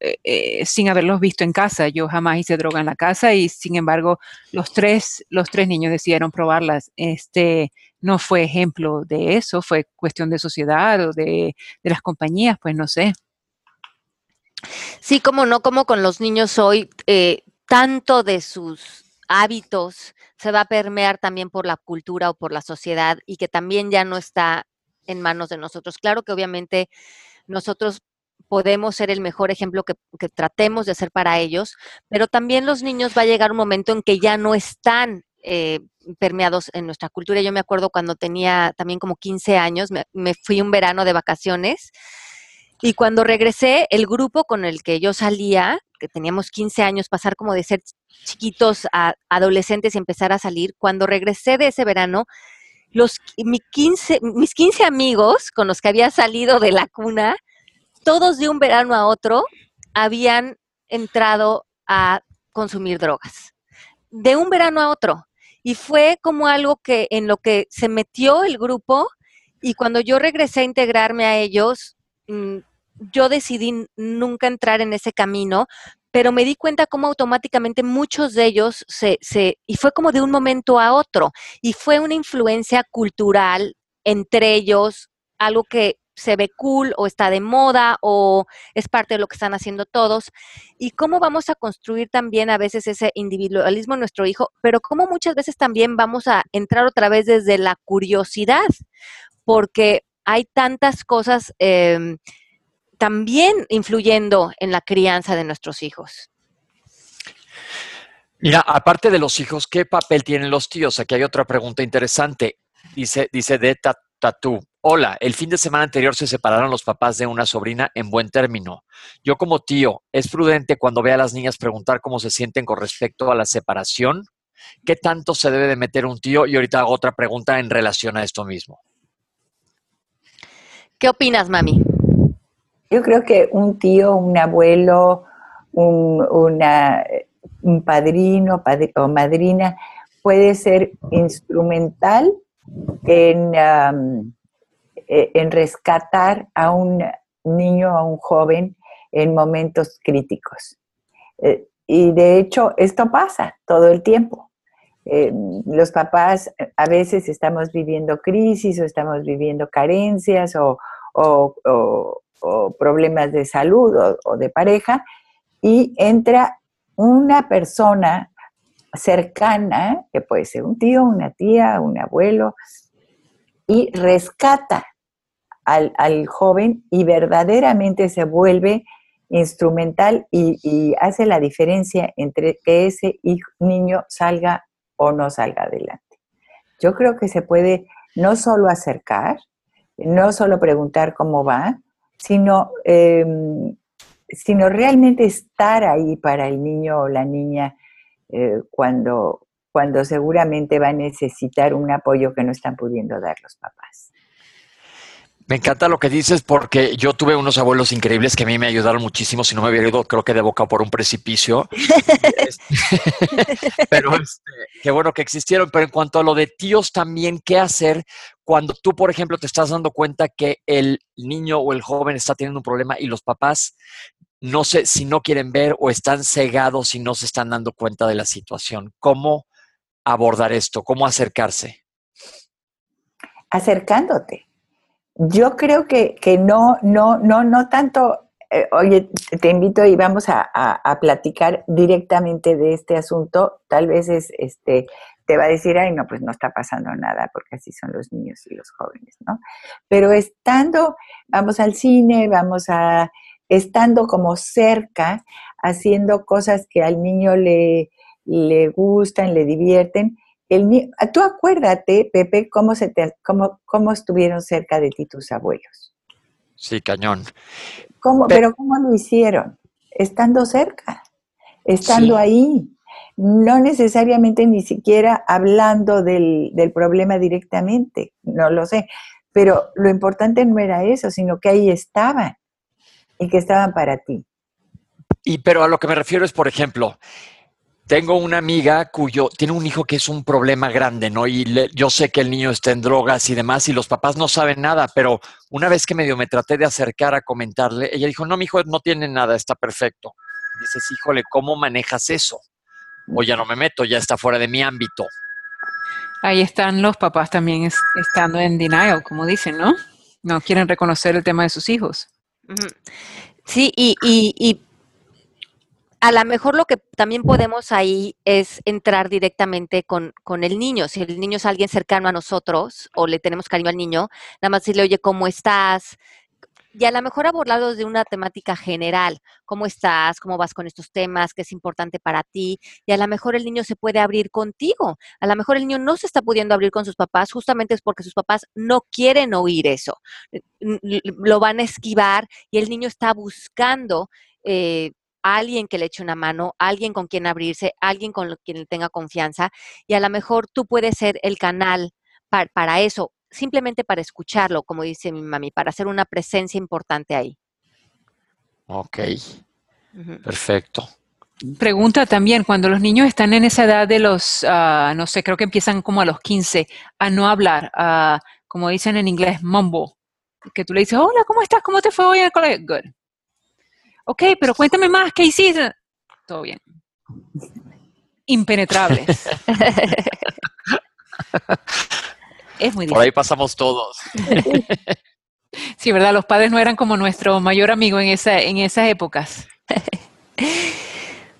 eh, eh, sin haberlos visto en casa. Yo jamás hice droga en la casa y sin embargo los tres, los tres niños decidieron probarlas. Este no fue ejemplo de eso, fue cuestión de sociedad o de, de las compañías, pues no sé. Sí, como no, como con los niños hoy, eh, tanto de sus hábitos se va a permear también por la cultura o por la sociedad y que también ya no está en manos de nosotros. Claro que obviamente nosotros podemos ser el mejor ejemplo que, tratemos de ser para ellos, pero también los niños va a llegar un momento en que ya no están eh, permeados en nuestra cultura. Yo me acuerdo cuando tenía también como 15 años, me fui un verano de vacaciones y cuando regresé, el grupo con el que yo salía, que teníamos 15 años, pasar como de ser chiquitos a adolescentes y empezar a salir, cuando regresé de ese verano, los, mis 15 amigos con los que había salido de la cuna, todos de un verano a otro, habían entrado a consumir drogas. De un verano a otro. Y fue como algo que en lo que se metió el grupo y cuando yo regresé a integrarme a ellos, yo decidí nunca entrar en ese camino, pero me di cuenta cómo automáticamente muchos de ellos se, se, y fue como de un momento a otro, y fue una influencia cultural entre ellos, algo que se ve cool o está de moda o es parte de lo que están haciendo todos, y cómo vamos a construir también a veces ese individualismo en nuestro hijo, pero cómo muchas veces también vamos a entrar otra vez desde la curiosidad, porque hay tantas cosas em, también influyendo en la crianza de nuestros hijos. Mira, aparte de los hijos, ¿qué papel tienen los tíos? Aquí hay otra pregunta interesante. Dice, dice de Tatú. Hola, el fin de semana anterior se separaron los papás de una sobrina en buen término. Yo como tío, ¿es prudente cuando vea a las niñas preguntar cómo se sienten con respecto a la separación? ¿Qué tanto se debe de meter un tío? Y ahorita hago otra pregunta en relación a esto mismo. ¿Qué opinas, mami? Yo creo que un tío, un abuelo, un, una, un padrino o madrina puede ser instrumental en, e, en rescatar a un niño, a un joven en momentos críticos. Eh, y de hecho, esto pasa todo el tiempo. Eh, los papás a veces estamos viviendo crisis o estamos viviendo carencias o, problemas de salud o, de pareja y entra una persona cercana, que puede ser un tío, una tía, un abuelo, y rescata al joven y verdaderamente se vuelve instrumental y, hace la diferencia entre que ese niño salga o no salga adelante. Yo creo que se puede no solo acercar, no solo preguntar cómo va, sino, em, sino realmente estar ahí para el niño o la niña eh, cuando, cuando seguramente va a necesitar un apoyo que no están pudiendo dar los papás. Me encanta lo que dices porque yo tuve unos abuelos increíbles que a mí me ayudaron muchísimo. Si no me hubiera ido, creo que de boca por un precipicio. pero este, qué bueno que existieron. Pero en cuanto a lo de tíos también, ¿qué hacer cuando tú, por ejemplo, te estás dando cuenta que el niño o el joven está teniendo un problema y los papás no sé si no quieren ver o están cegados y no se están dando cuenta de la situación? ¿Cómo abordar esto? ¿Cómo acercarse? Acercándote yo creo que, no, no, no, no tanto, eh, oye, te invito y vamos a, platicar directamente de este asunto. Tal vez es, este, te va a decir, ay, no, pues no está pasando nada, porque así son los niños y los jóvenes, ¿no? Pero estando, vamos al cine, vamos a, estando como cerca, haciendo cosas que al niño le, le gustan, le divierten, el, tú acuérdate, Pepe, cómo, se te, cómo, cómo estuvieron cerca de ti tus abuelos. Sí, cañón. ¿Cómo, pero, ¿cómo lo hicieron? Estando cerca, estando ahí. No necesariamente ni siquiera hablando del, del problema directamente, no lo sé. Pero lo importante no era eso, sino que ahí estaban y que estaban para ti. Y pero a lo que me refiero es, por ejemplo, tengo una amiga cuyo tiene un hijo que es un problema grande, ¿no? Y yo sé que el niño está en drogas y demás, y los papás no saben nada, pero una vez que medio me traté de acercar a comentarle, ella dijo, no, mi hijo no tiene nada, está perfecto. Dices, híjole, ¿cómo manejas eso? O ya no me meto, ya está fuera de mi ámbito. Ahí están los papás también estando en denial, como dicen, ¿no? No quieren reconocer el tema de sus hijos. Sí, y, y a lo mejor lo que también podemos ahí es entrar directamente con, con, el niño. Si el niño es alguien cercano a nosotros o le tenemos cariño al niño, nada más decirle, oye, ¿cómo estás? Y a lo mejor abordarlo de una temática general. ¿Cómo estás? ¿Cómo vas con estos temas? ¿Qué es importante para ti? Y a lo mejor el niño se puede abrir contigo. A lo mejor el niño no se está pudiendo abrir con sus papás justamente es porque sus papás no quieren oír eso. Lo van a esquivar y el niño está buscando eh, alguien que le eche una mano, alguien con quien abrirse, alguien con quien tenga confianza y a lo mejor tú puedes ser el canal para, eso, simplemente para escucharlo, como dice mi mami, para hacer una presencia importante ahí. Ok, perfecto. Pregunta también, cuando los niños están en esa edad de los, ah, no sé, creo que empiezan como a los 15, a no hablar, como dicen en inglés, mumble, que tú le dices, hola, ¿cómo estás? ¿Cómo te fue hoy en el colegio? Good ok, pero cuéntame más, ¿qué hiciste? Todo bien. Impenetrables. es muy difícil. Por ahí pasamos todos. sí, ¿verdad? Los padres no eran como nuestro mayor amigo en, esa, en esas épocas.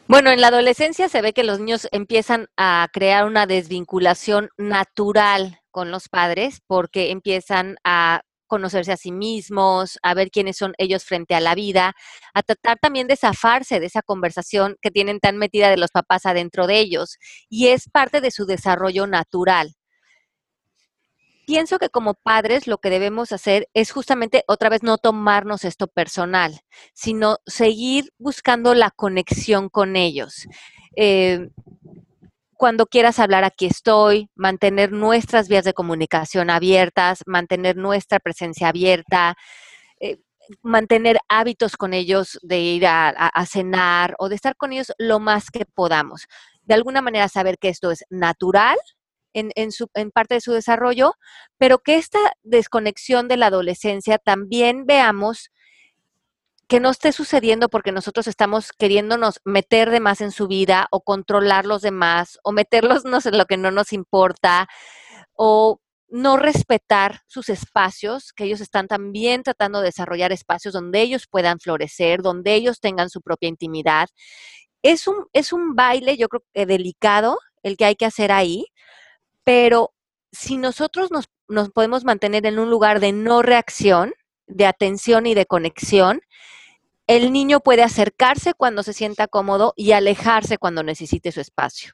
Bueno, en la adolescencia se ve que los niños empiezan a crear una desvinculación natural con los padres porque empiezan a conocerse a sí mismos, a ver quiénes son ellos frente a la vida, a tratar también de zafarse de esa conversación que tienen tan metida de los papás adentro de ellos. Y es parte de su desarrollo natural. Pienso que como padres lo que debemos hacer es justamente otra vez no tomarnos esto personal, sino seguir buscando la conexión con ellos. Eh, cuando quieras hablar, aquí estoy, mantener nuestras vías de comunicación abiertas, mantener nuestra presencia abierta, eh, mantener hábitos con ellos de ir a, cenar o de estar con ellos lo más que podamos. De alguna manera saber que esto es natural en, en, parte de su desarrollo, pero que esta desconexión de la adolescencia también veamos que no esté sucediendo porque nosotros estamos queriéndonos meter de más en su vida o controlar los demás o meterlos en lo que no nos importa o no respetar sus espacios, que ellos están también tratando de desarrollar espacios donde ellos puedan florecer, donde ellos tengan su propia intimidad. Es un, es un baile, yo creo que delicado, el que hay que hacer ahí, pero si nosotros nos, nos podemos mantener en un lugar de no reacción, de atención y de conexión, el niño puede acercarse cuando se sienta cómodo y alejarse cuando necesite su espacio.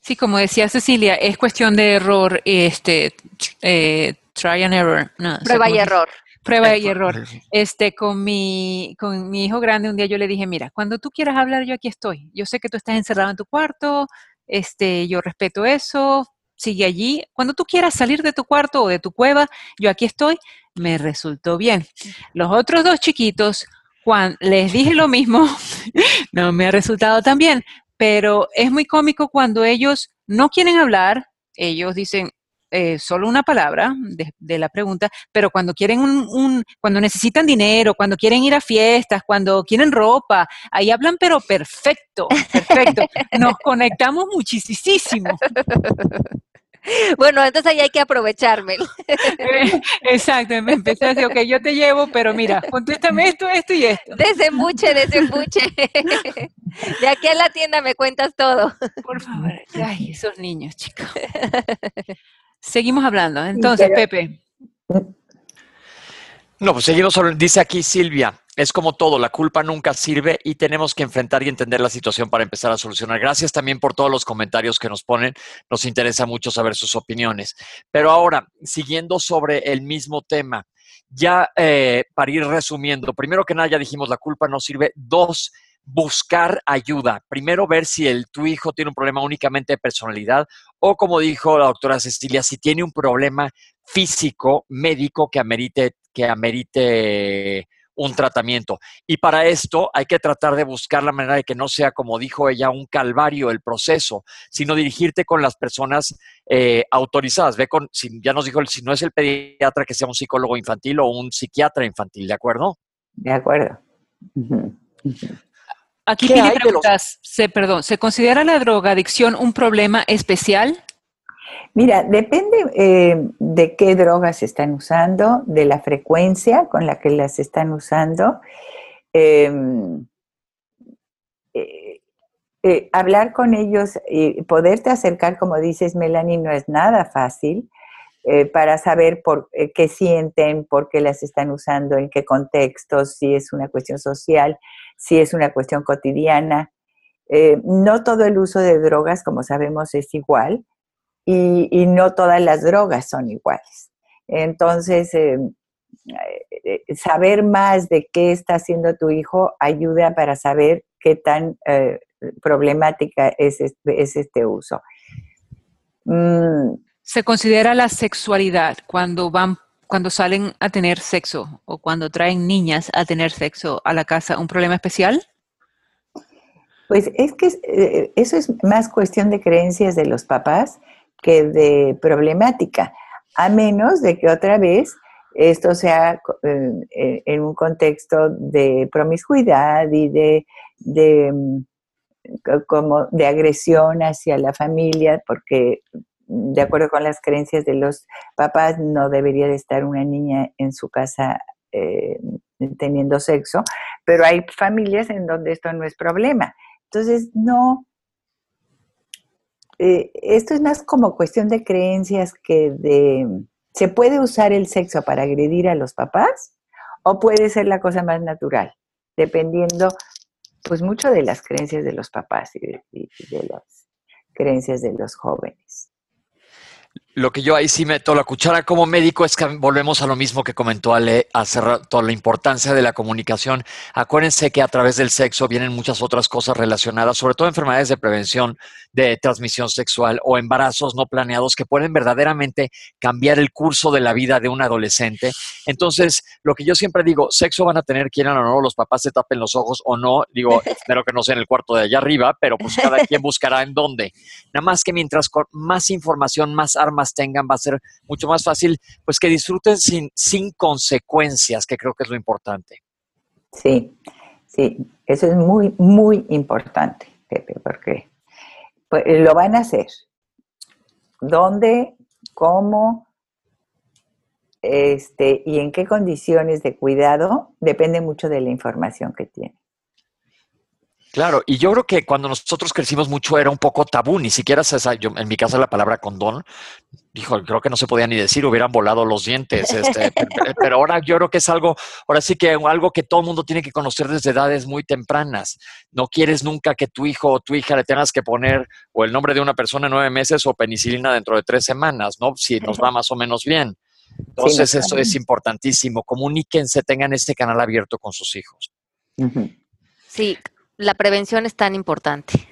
Sí, como decía Cecilia, es cuestión de error, este, eh, try and error. Prueba y error. Prueba y error. Este, con mi, con mi hijo grande un día yo le dije, mira, cuando tú quieras hablar, yo aquí estoy. Yo sé que tú estás encerrado en tu cuarto, este, yo respeto eso, sigue allí. Cuando tú quieras salir de tu cuarto o de tu cueva, yo aquí estoy. Me resultó bien. Los otros dos chiquitos, Juan, les dije lo mismo, no me ha resultado tan bien, pero es muy cómico cuando ellos no quieren hablar, ellos dicen eh, solo una palabra de, la pregunta, pero cuando quieren un, cuando necesitan dinero, cuando quieren ir a fiestas, cuando quieren ropa, ahí hablan pero perfecto, perfecto. Nos conectamos muchísimo. Bueno, entonces ahí hay que aprovecharme. Exacto, me empecé a decir, ok, yo te llevo, pero mira, contéstame esto, esto y esto. Desembuche, desembuche. De aquí a la tienda me cuentas todo. Por favor. Ay, esos niños, chicos. Seguimos hablando. Entonces, Pepe. No, pues seguimos. Dice aquí Silvia, es como todo, la culpa nunca sirve y tenemos que enfrentar y entender la situación para empezar a solucionar. Gracias también por todos los comentarios que nos ponen, nos interesa mucho saber sus opiniones. Pero ahora, siguiendo sobre el mismo tema, ya eh, para ir resumiendo, primero que nada ya dijimos, la culpa no sirve. Dos, buscar ayuda. Primero ver si el, tu hijo tiene un problema únicamente de personalidad o como dijo la doctora Cecilia, si tiene un problema físico, médico que amerite, que amerite un tratamiento. Y para esto hay que tratar de buscar la manera de que no sea, como dijo ella, un calvario el proceso, sino dirigirte con las personas eh, autorizadas. Ve con, si, ya nos dijo, si no es el pediatra, que sea un psicólogo infantil o un psiquiatra infantil, ¿de acuerdo? De acuerdo. Aquí pide preguntas, se, perdón, ¿se considera la drogadicción un problema especial? Mira, depende eh, de qué drogas están usando, de la frecuencia con la que las están usando. Em, eh, eh, hablar con ellos y poderte acercar, como dices, Melanie, no es nada fácil para saber por qué sienten, por qué las están usando, en qué contexto, si es una cuestión social, si es una cuestión cotidiana. no todo el uso de drogas, como sabemos, es igual y, no todas las drogas son iguales. Entonces, eh, eh, saber más de qué está haciendo tu hijo ayuda para saber qué tan eh, problemática es este, uso. Mm. Se considera la sexualidad cuando van cuando salen a tener sexo o cuando traen niñas a tener sexo a la casa un problema especial? Pues es que eso es más cuestión de creencias de los papás que de problemática, a menos de que otra vez esto sea eh, en un contexto de promiscuidad y de, mm, como de agresión hacia la familia, porque de acuerdo con las creencias de los papás no debería de estar una niña en su casa eh, teniendo sexo, pero hay familias en donde esto no es problema. Entonces, no, eh, esto es más como cuestión de creencias que de... ¿Se puede usar el sexo para agredir a los papás o puede ser la cosa más natural? Dependiendo, pues mucho de las creencias de los papás y de, las creencias de los jóvenes. Lo que yo ahí sí meto la cuchara como médico es que volvemos a lo mismo que comentó Ale hace rato, la importancia de la comunicación. Acuérdense que a través del sexo vienen muchas otras cosas relacionadas, sobre todo enfermedades de prevención de transmisión sexual o embarazos no planeados que pueden verdaderamente cambiar el curso de la vida de un adolescente. Entonces, lo que yo siempre digo, sexo van a tener, quieran o no, los papás se tapen los ojos o no. Digo, espero que no sea en el cuarto de allá arriba, pero pues cada quien buscará en dónde. Nada más que mientras con más información, más armas tengan, va a ser mucho más fácil, pues que disfruten sin, sin consecuencias, que creo que es lo importante. Sí, sí, eso es muy, muy importante, Pepe, porque pues, lo van a hacer. ¿Dónde? ¿Cómo? Este, y en qué condiciones de cuidado depende mucho de la información que tiene. Claro, y yo creo que cuando nosotros crecimos mucho era un poco tabú, ni siquiera se yo, en mi casa la palabra condón, dijo, creo que no se podía ni decir, hubieran volado los dientes, este, pero ahora yo creo que es algo, ahora sí que algo que todo el mundo tiene que conocer desde edades muy tempranas. No quieres nunca que tu hijo o tu hija le tengas que poner o el nombre de una persona en nueve meses o penicilina dentro de tres semanas, ¿no? Si nos va más o menos bien. Entonces, eso es importantísimo. Comuníquense, tengan este canal abierto con sus hijos. Sí, la prevención es tan importante.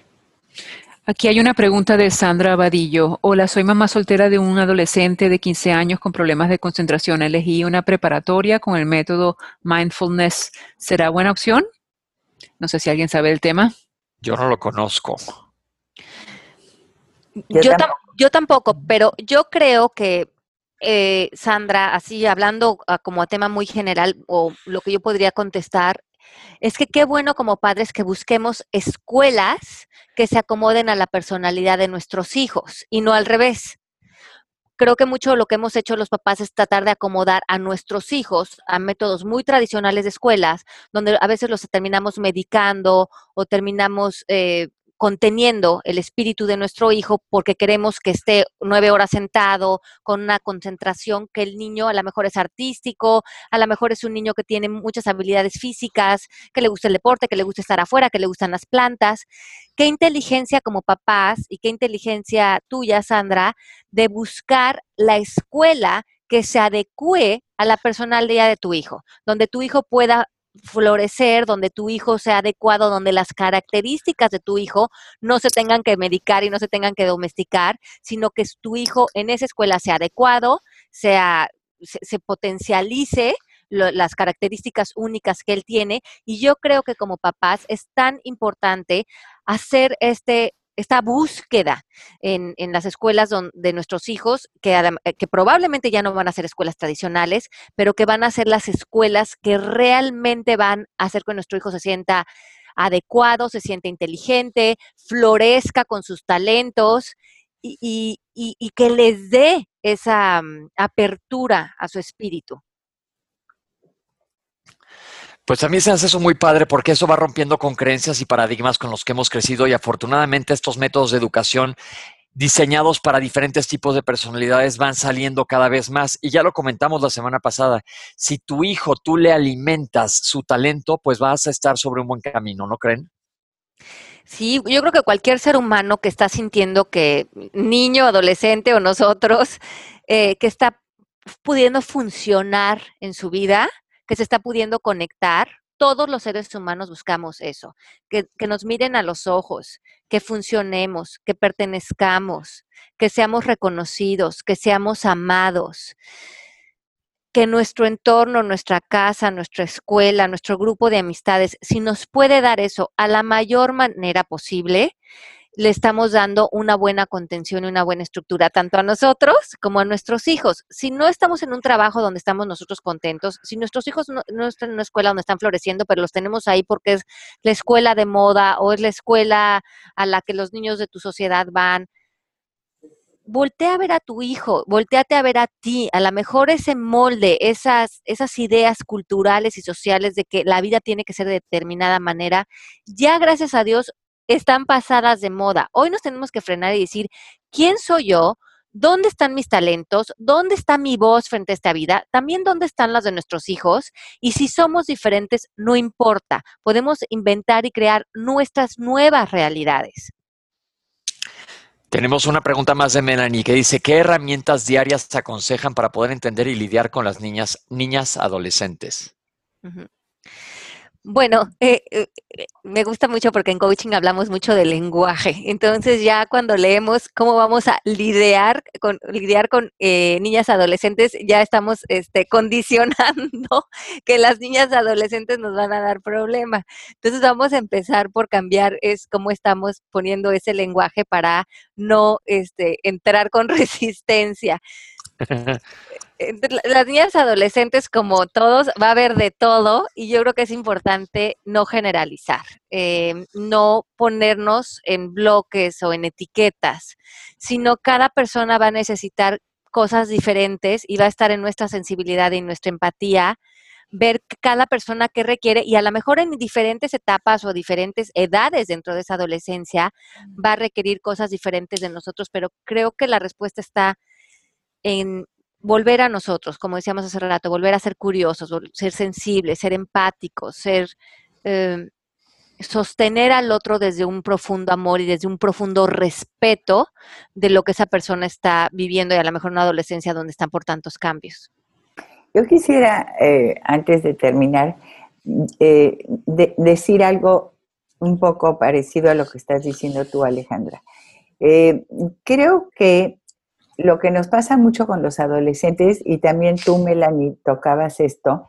Aquí hay una pregunta de Sandra Abadillo. Hola, soy mamá soltera de un adolescente de 15 años con problemas de concentración. Elegí una preparatoria con el método mindfulness. ¿Será buena opción? No sé si alguien sabe el tema. Yo no lo conozco. Yo, tampoco, pero yo creo que eh, Sandra, así hablando como a tema muy general, o lo que yo podría contestar es que qué bueno como padres que busquemos escuelas que se acomoden a la personalidad de nuestros hijos y no al revés. Creo que mucho de lo que hemos hecho los papás es tratar de acomodar a nuestros hijos a métodos muy tradicionales de escuelas, donde a veces los terminamos medicando o terminamos eh, conteniendo el espíritu de nuestro hijo porque queremos que esté nueve horas sentado con una concentración que el niño a lo mejor es artístico, a lo mejor es un niño que tiene muchas habilidades físicas, que le gusta el deporte, que le gusta estar afuera, que le gustan las plantas. Qué inteligencia como papás y qué inteligencia tuya, Sandra, de buscar la escuela que se adecue a la personalidad de tu hijo, donde tu hijo pueda florecer, donde tu hijo sea adecuado, donde las características de tu hijo no se tengan que medicar y no se tengan que domesticar, sino que tu hijo en esa escuela sea adecuado, sea, se, potencialice las características únicas que él tiene. Y yo creo que como papás es tan importante hacer este esta búsqueda en, las escuelas de nuestros hijos, que, eh, que probablemente ya no van a ser escuelas tradicionales, pero que van a ser las escuelas que realmente van a hacer que nuestro hijo se sienta adecuado, se sienta inteligente, florezca con sus talentos y, y que les dé esa mm, apertura a su espíritu. Pues a mí se hace eso muy padre porque eso va rompiendo con creencias y paradigmas con los que hemos crecido y afortunadamente estos métodos de educación diseñados para diferentes tipos de personalidades van saliendo cada vez más. Y ya lo comentamos la semana pasada, si tu hijo tú le alimentas su talento, pues vas a estar sobre un buen camino, ¿no creen? Sí, yo creo que cualquier ser humano que está sintiendo que niño, adolescente o nosotros, eh, que está pudiendo funcionar en su vida, que se está pudiendo conectar. Todos los seres humanos buscamos eso, que, nos miren a los ojos, que funcionemos, que pertenezcamos, que seamos reconocidos, que seamos amados que nuestro entorno, nuestra casa, nuestra escuela, nuestro grupo de amistades, si nos puede dar eso a la mayor manera posible, le estamos dando una buena contención y una buena estructura tanto a nosotros como a nuestros hijos. Si no estamos en un trabajo donde estamos nosotros contentos, si nuestros hijos no, están en una escuela donde están floreciendo, pero los tenemos ahí porque es la escuela de moda o es la escuela a la que los niños de tu sociedad van, voltea a ver a tu hijo, volteate a ver a ti, a lo mejor ese molde, esas, esas ideas culturales y sociales de que la vida tiene que ser de determinada manera, ya gracias a Dios están pasadas de moda. Hoy nos tenemos que frenar y decir, ¿quién soy yo? ¿Dónde están mis talentos? ¿Dónde está mi voz frente a esta vida? También dónde están las de nuestros hijos. Y si somos diferentes, no importa. Podemos inventar y crear nuestras nuevas realidades. Tenemos una pregunta más de Melanie que dice, ¿qué herramientas diarias te aconsejan para poder entender y lidiar con las niñas, niñas adolescentes? Bueno, eh, eh, me gusta mucho porque en coaching hablamos mucho del lenguaje. Entonces ya cuando leemos cómo vamos a lidiar con lidiar con eh, niñas adolescentes, ya estamos este, condicionando que las niñas adolescentes nos van a dar problema. Entonces vamos a empezar por cambiar es cómo estamos poniendo ese lenguaje para no este, entrar con resistencia las niñas adolescentes, como todos, va a haber de todo y yo creo que es importante no generalizar, eh, no ponernos en bloques o en etiquetas, sino cada persona va a necesitar cosas diferentes y va a estar en nuestra sensibilidad y nuestra empatía ver cada persona qué requiere y a lo mejor en diferentes etapas o diferentes edades dentro de esa adolescencia va a requerir cosas diferentes de nosotros, pero creo que la respuesta está en volver a nosotros, como decíamos hace rato, volver a ser curiosos, ser sensibles, ser empáticos, ser em, sostener al otro desde un profundo amor y desde un profundo respeto de lo que esa persona está viviendo y a lo mejor una adolescencia donde están por tantos cambios. Yo quisiera, eh, antes de terminar, eh, decir algo un poco parecido a lo que estás diciendo tú, Alejandra. Eh, creo que lo que nos pasa mucho con los adolescentes, y también tú, Melanie, tocabas esto,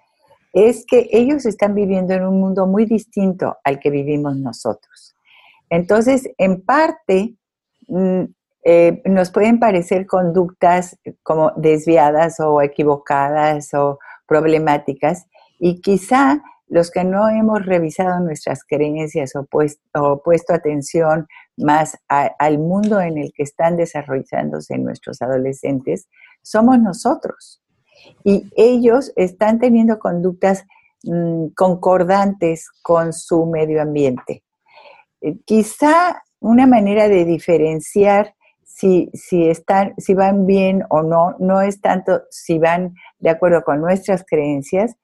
es que ellos están viviendo en un mundo muy distinto al que vivimos nosotros. Entonces, en parte, mm, eh, nos pueden parecer conductas como desviadas o equivocadas o problemáticas, y quizá los que no hemos revisado nuestras creencias o, puesto atención más al mundo en el que están desarrollándose nuestros adolescentes, somos nosotros. Y ellos están teniendo conductas mm, concordantes con su medio ambiente. Eh, quizá una manera de diferenciar si, si, están, si van bien o no, no es tanto si van de acuerdo con nuestras creencias,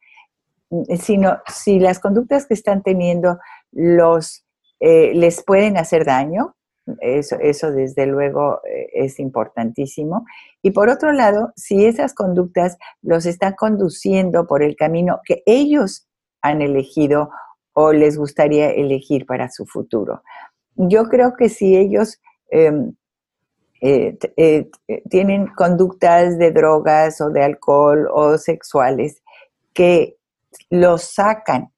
sino si las conductas que están teniendo los, eh, les pueden hacer daño, eso, desde luego eh, es importantísimo. Y por otro lado, si esas conductas los están conduciendo por el camino que ellos han elegido o les gustaría elegir para su futuro. Yo creo que si ellos em, eh, tienen conductas de drogas o de alcohol o sexuales que los sacan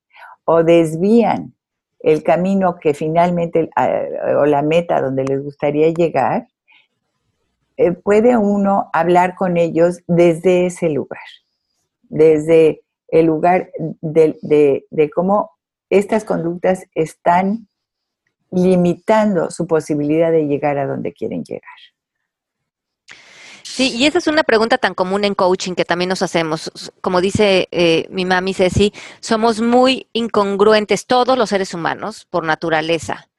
o desvían el camino que finalmente, o la meta donde les gustaría llegar, eh, puede uno hablar con ellos desde ese lugar, desde el lugar de, de cómo estas conductas están limitando su posibilidad de llegar a donde quieren llegar. Sí, y esa es una pregunta tan común en coaching que también nos hacemos. Como dice eh, mi mami Ceci, somos muy incongruentes todos los seres humanos por naturaleza.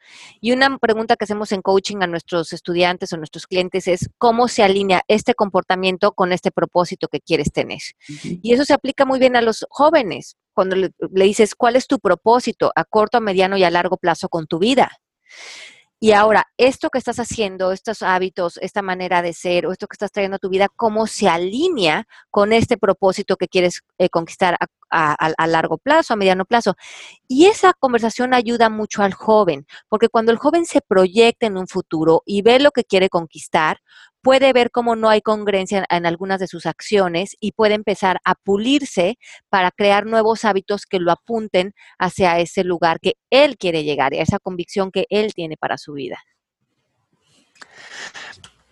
Y una pregunta que hacemos en coaching a nuestros estudiantes o nuestros clientes es cómo se alinea este comportamiento con este propósito que quieres tener. Y eso se aplica muy bien a los jóvenes. Cuando le, le dices, ¿cuál es tu propósito a corto, a mediano y a largo plazo con tu vida? Y ahora, esto que estás haciendo, estos hábitos, esta manera de ser o esto que estás trayendo a tu vida, ¿cómo se alinea con este propósito que quieres eh, conquistar a, largo plazo, a mediano plazo? Y esa conversación ayuda mucho al joven, porque cuando el joven se proyecta en un futuro y ve lo que quiere conquistar, puede ver cómo no hay congruencia en, algunas de sus acciones y puede empezar a pulirse para crear nuevos hábitos que lo apunten hacia ese lugar que él quiere llegar, a esa convicción que él tiene para su vida.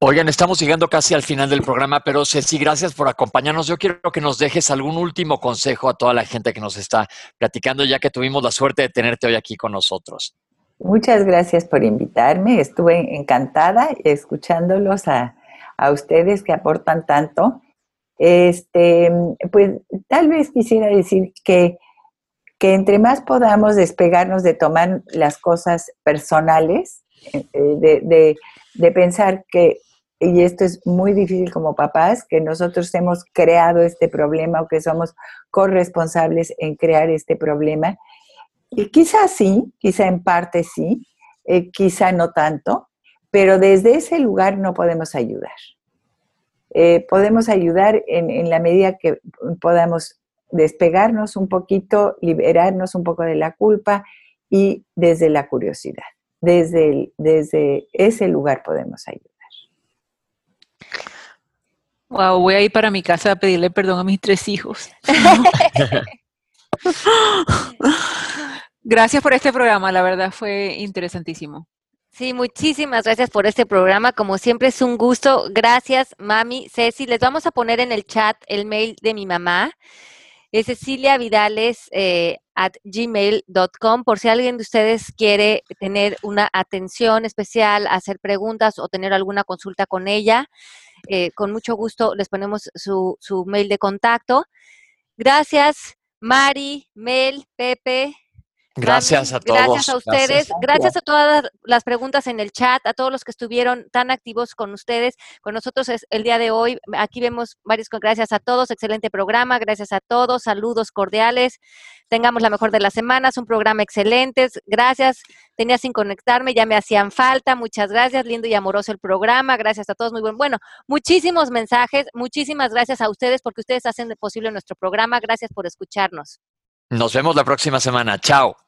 Oigan, estamos llegando casi al final del programa, pero Ceci, gracias por acompañarnos. Yo quiero que nos dejes algún último consejo a toda la gente que nos está platicando, ya que tuvimos la suerte de tenerte hoy aquí con nosotros. Muchas gracias por invitarme. Estuve encantada escuchándolos a, a ustedes que aportan tanto. Este, pues tal vez quisiera decir que, que entre más podamos despegarnos de tomar las cosas personales, eh, de, de, de pensar que, y esto es muy difícil como papás, que nosotros hemos creado este problema o que somos corresponsables en crear este problema. Y quizá sí, quizá en parte sí, eh, quizá no tanto, pero desde ese lugar no podemos ayudar. Eh, podemos ayudar en, la medida que podamos despegarnos un poquito, liberarnos un poco de la culpa y desde la curiosidad. Desde, desde ese lugar podemos ayudar. Wow, voy a ir para mi casa a pedirle perdón a mis tres hijos. Gracias por este programa, la verdad fue interesantísimo. Sí, muchísimas gracias por este programa. Como siempre es un gusto. Gracias, mami. Ceci, les vamos a poner en el chat el mail de mi mamá. Es Cecilia Vidales eh, at gmail.com por si alguien de ustedes quiere tener una atención especial, hacer preguntas o tener alguna consulta con ella. Eh, con mucho gusto les ponemos su, su mail de contacto. Gracias, Mari, Mel, Pepe, Gracias a todos. Gracias a ustedes. Gracias. a todas las preguntas en el chat, a todos los que estuvieron tan activos con ustedes, con nosotros el día de hoy. Aquí vemos varios. Gracias a todos. Excelente programa. Gracias a todos. Saludos cordiales. Tengamos la mejor de las semanas. Un programa excelente. Gracias. Tenía sin conectarme, ya me hacían falta. Muchas gracias. Lindo y amoroso el programa. Gracias a todos. Muy bueno. Bueno, muchísimos mensajes. Muchísimas gracias a ustedes porque ustedes hacen posible nuestro programa. Gracias por escucharnos. Nos vemos la próxima semana. Chao.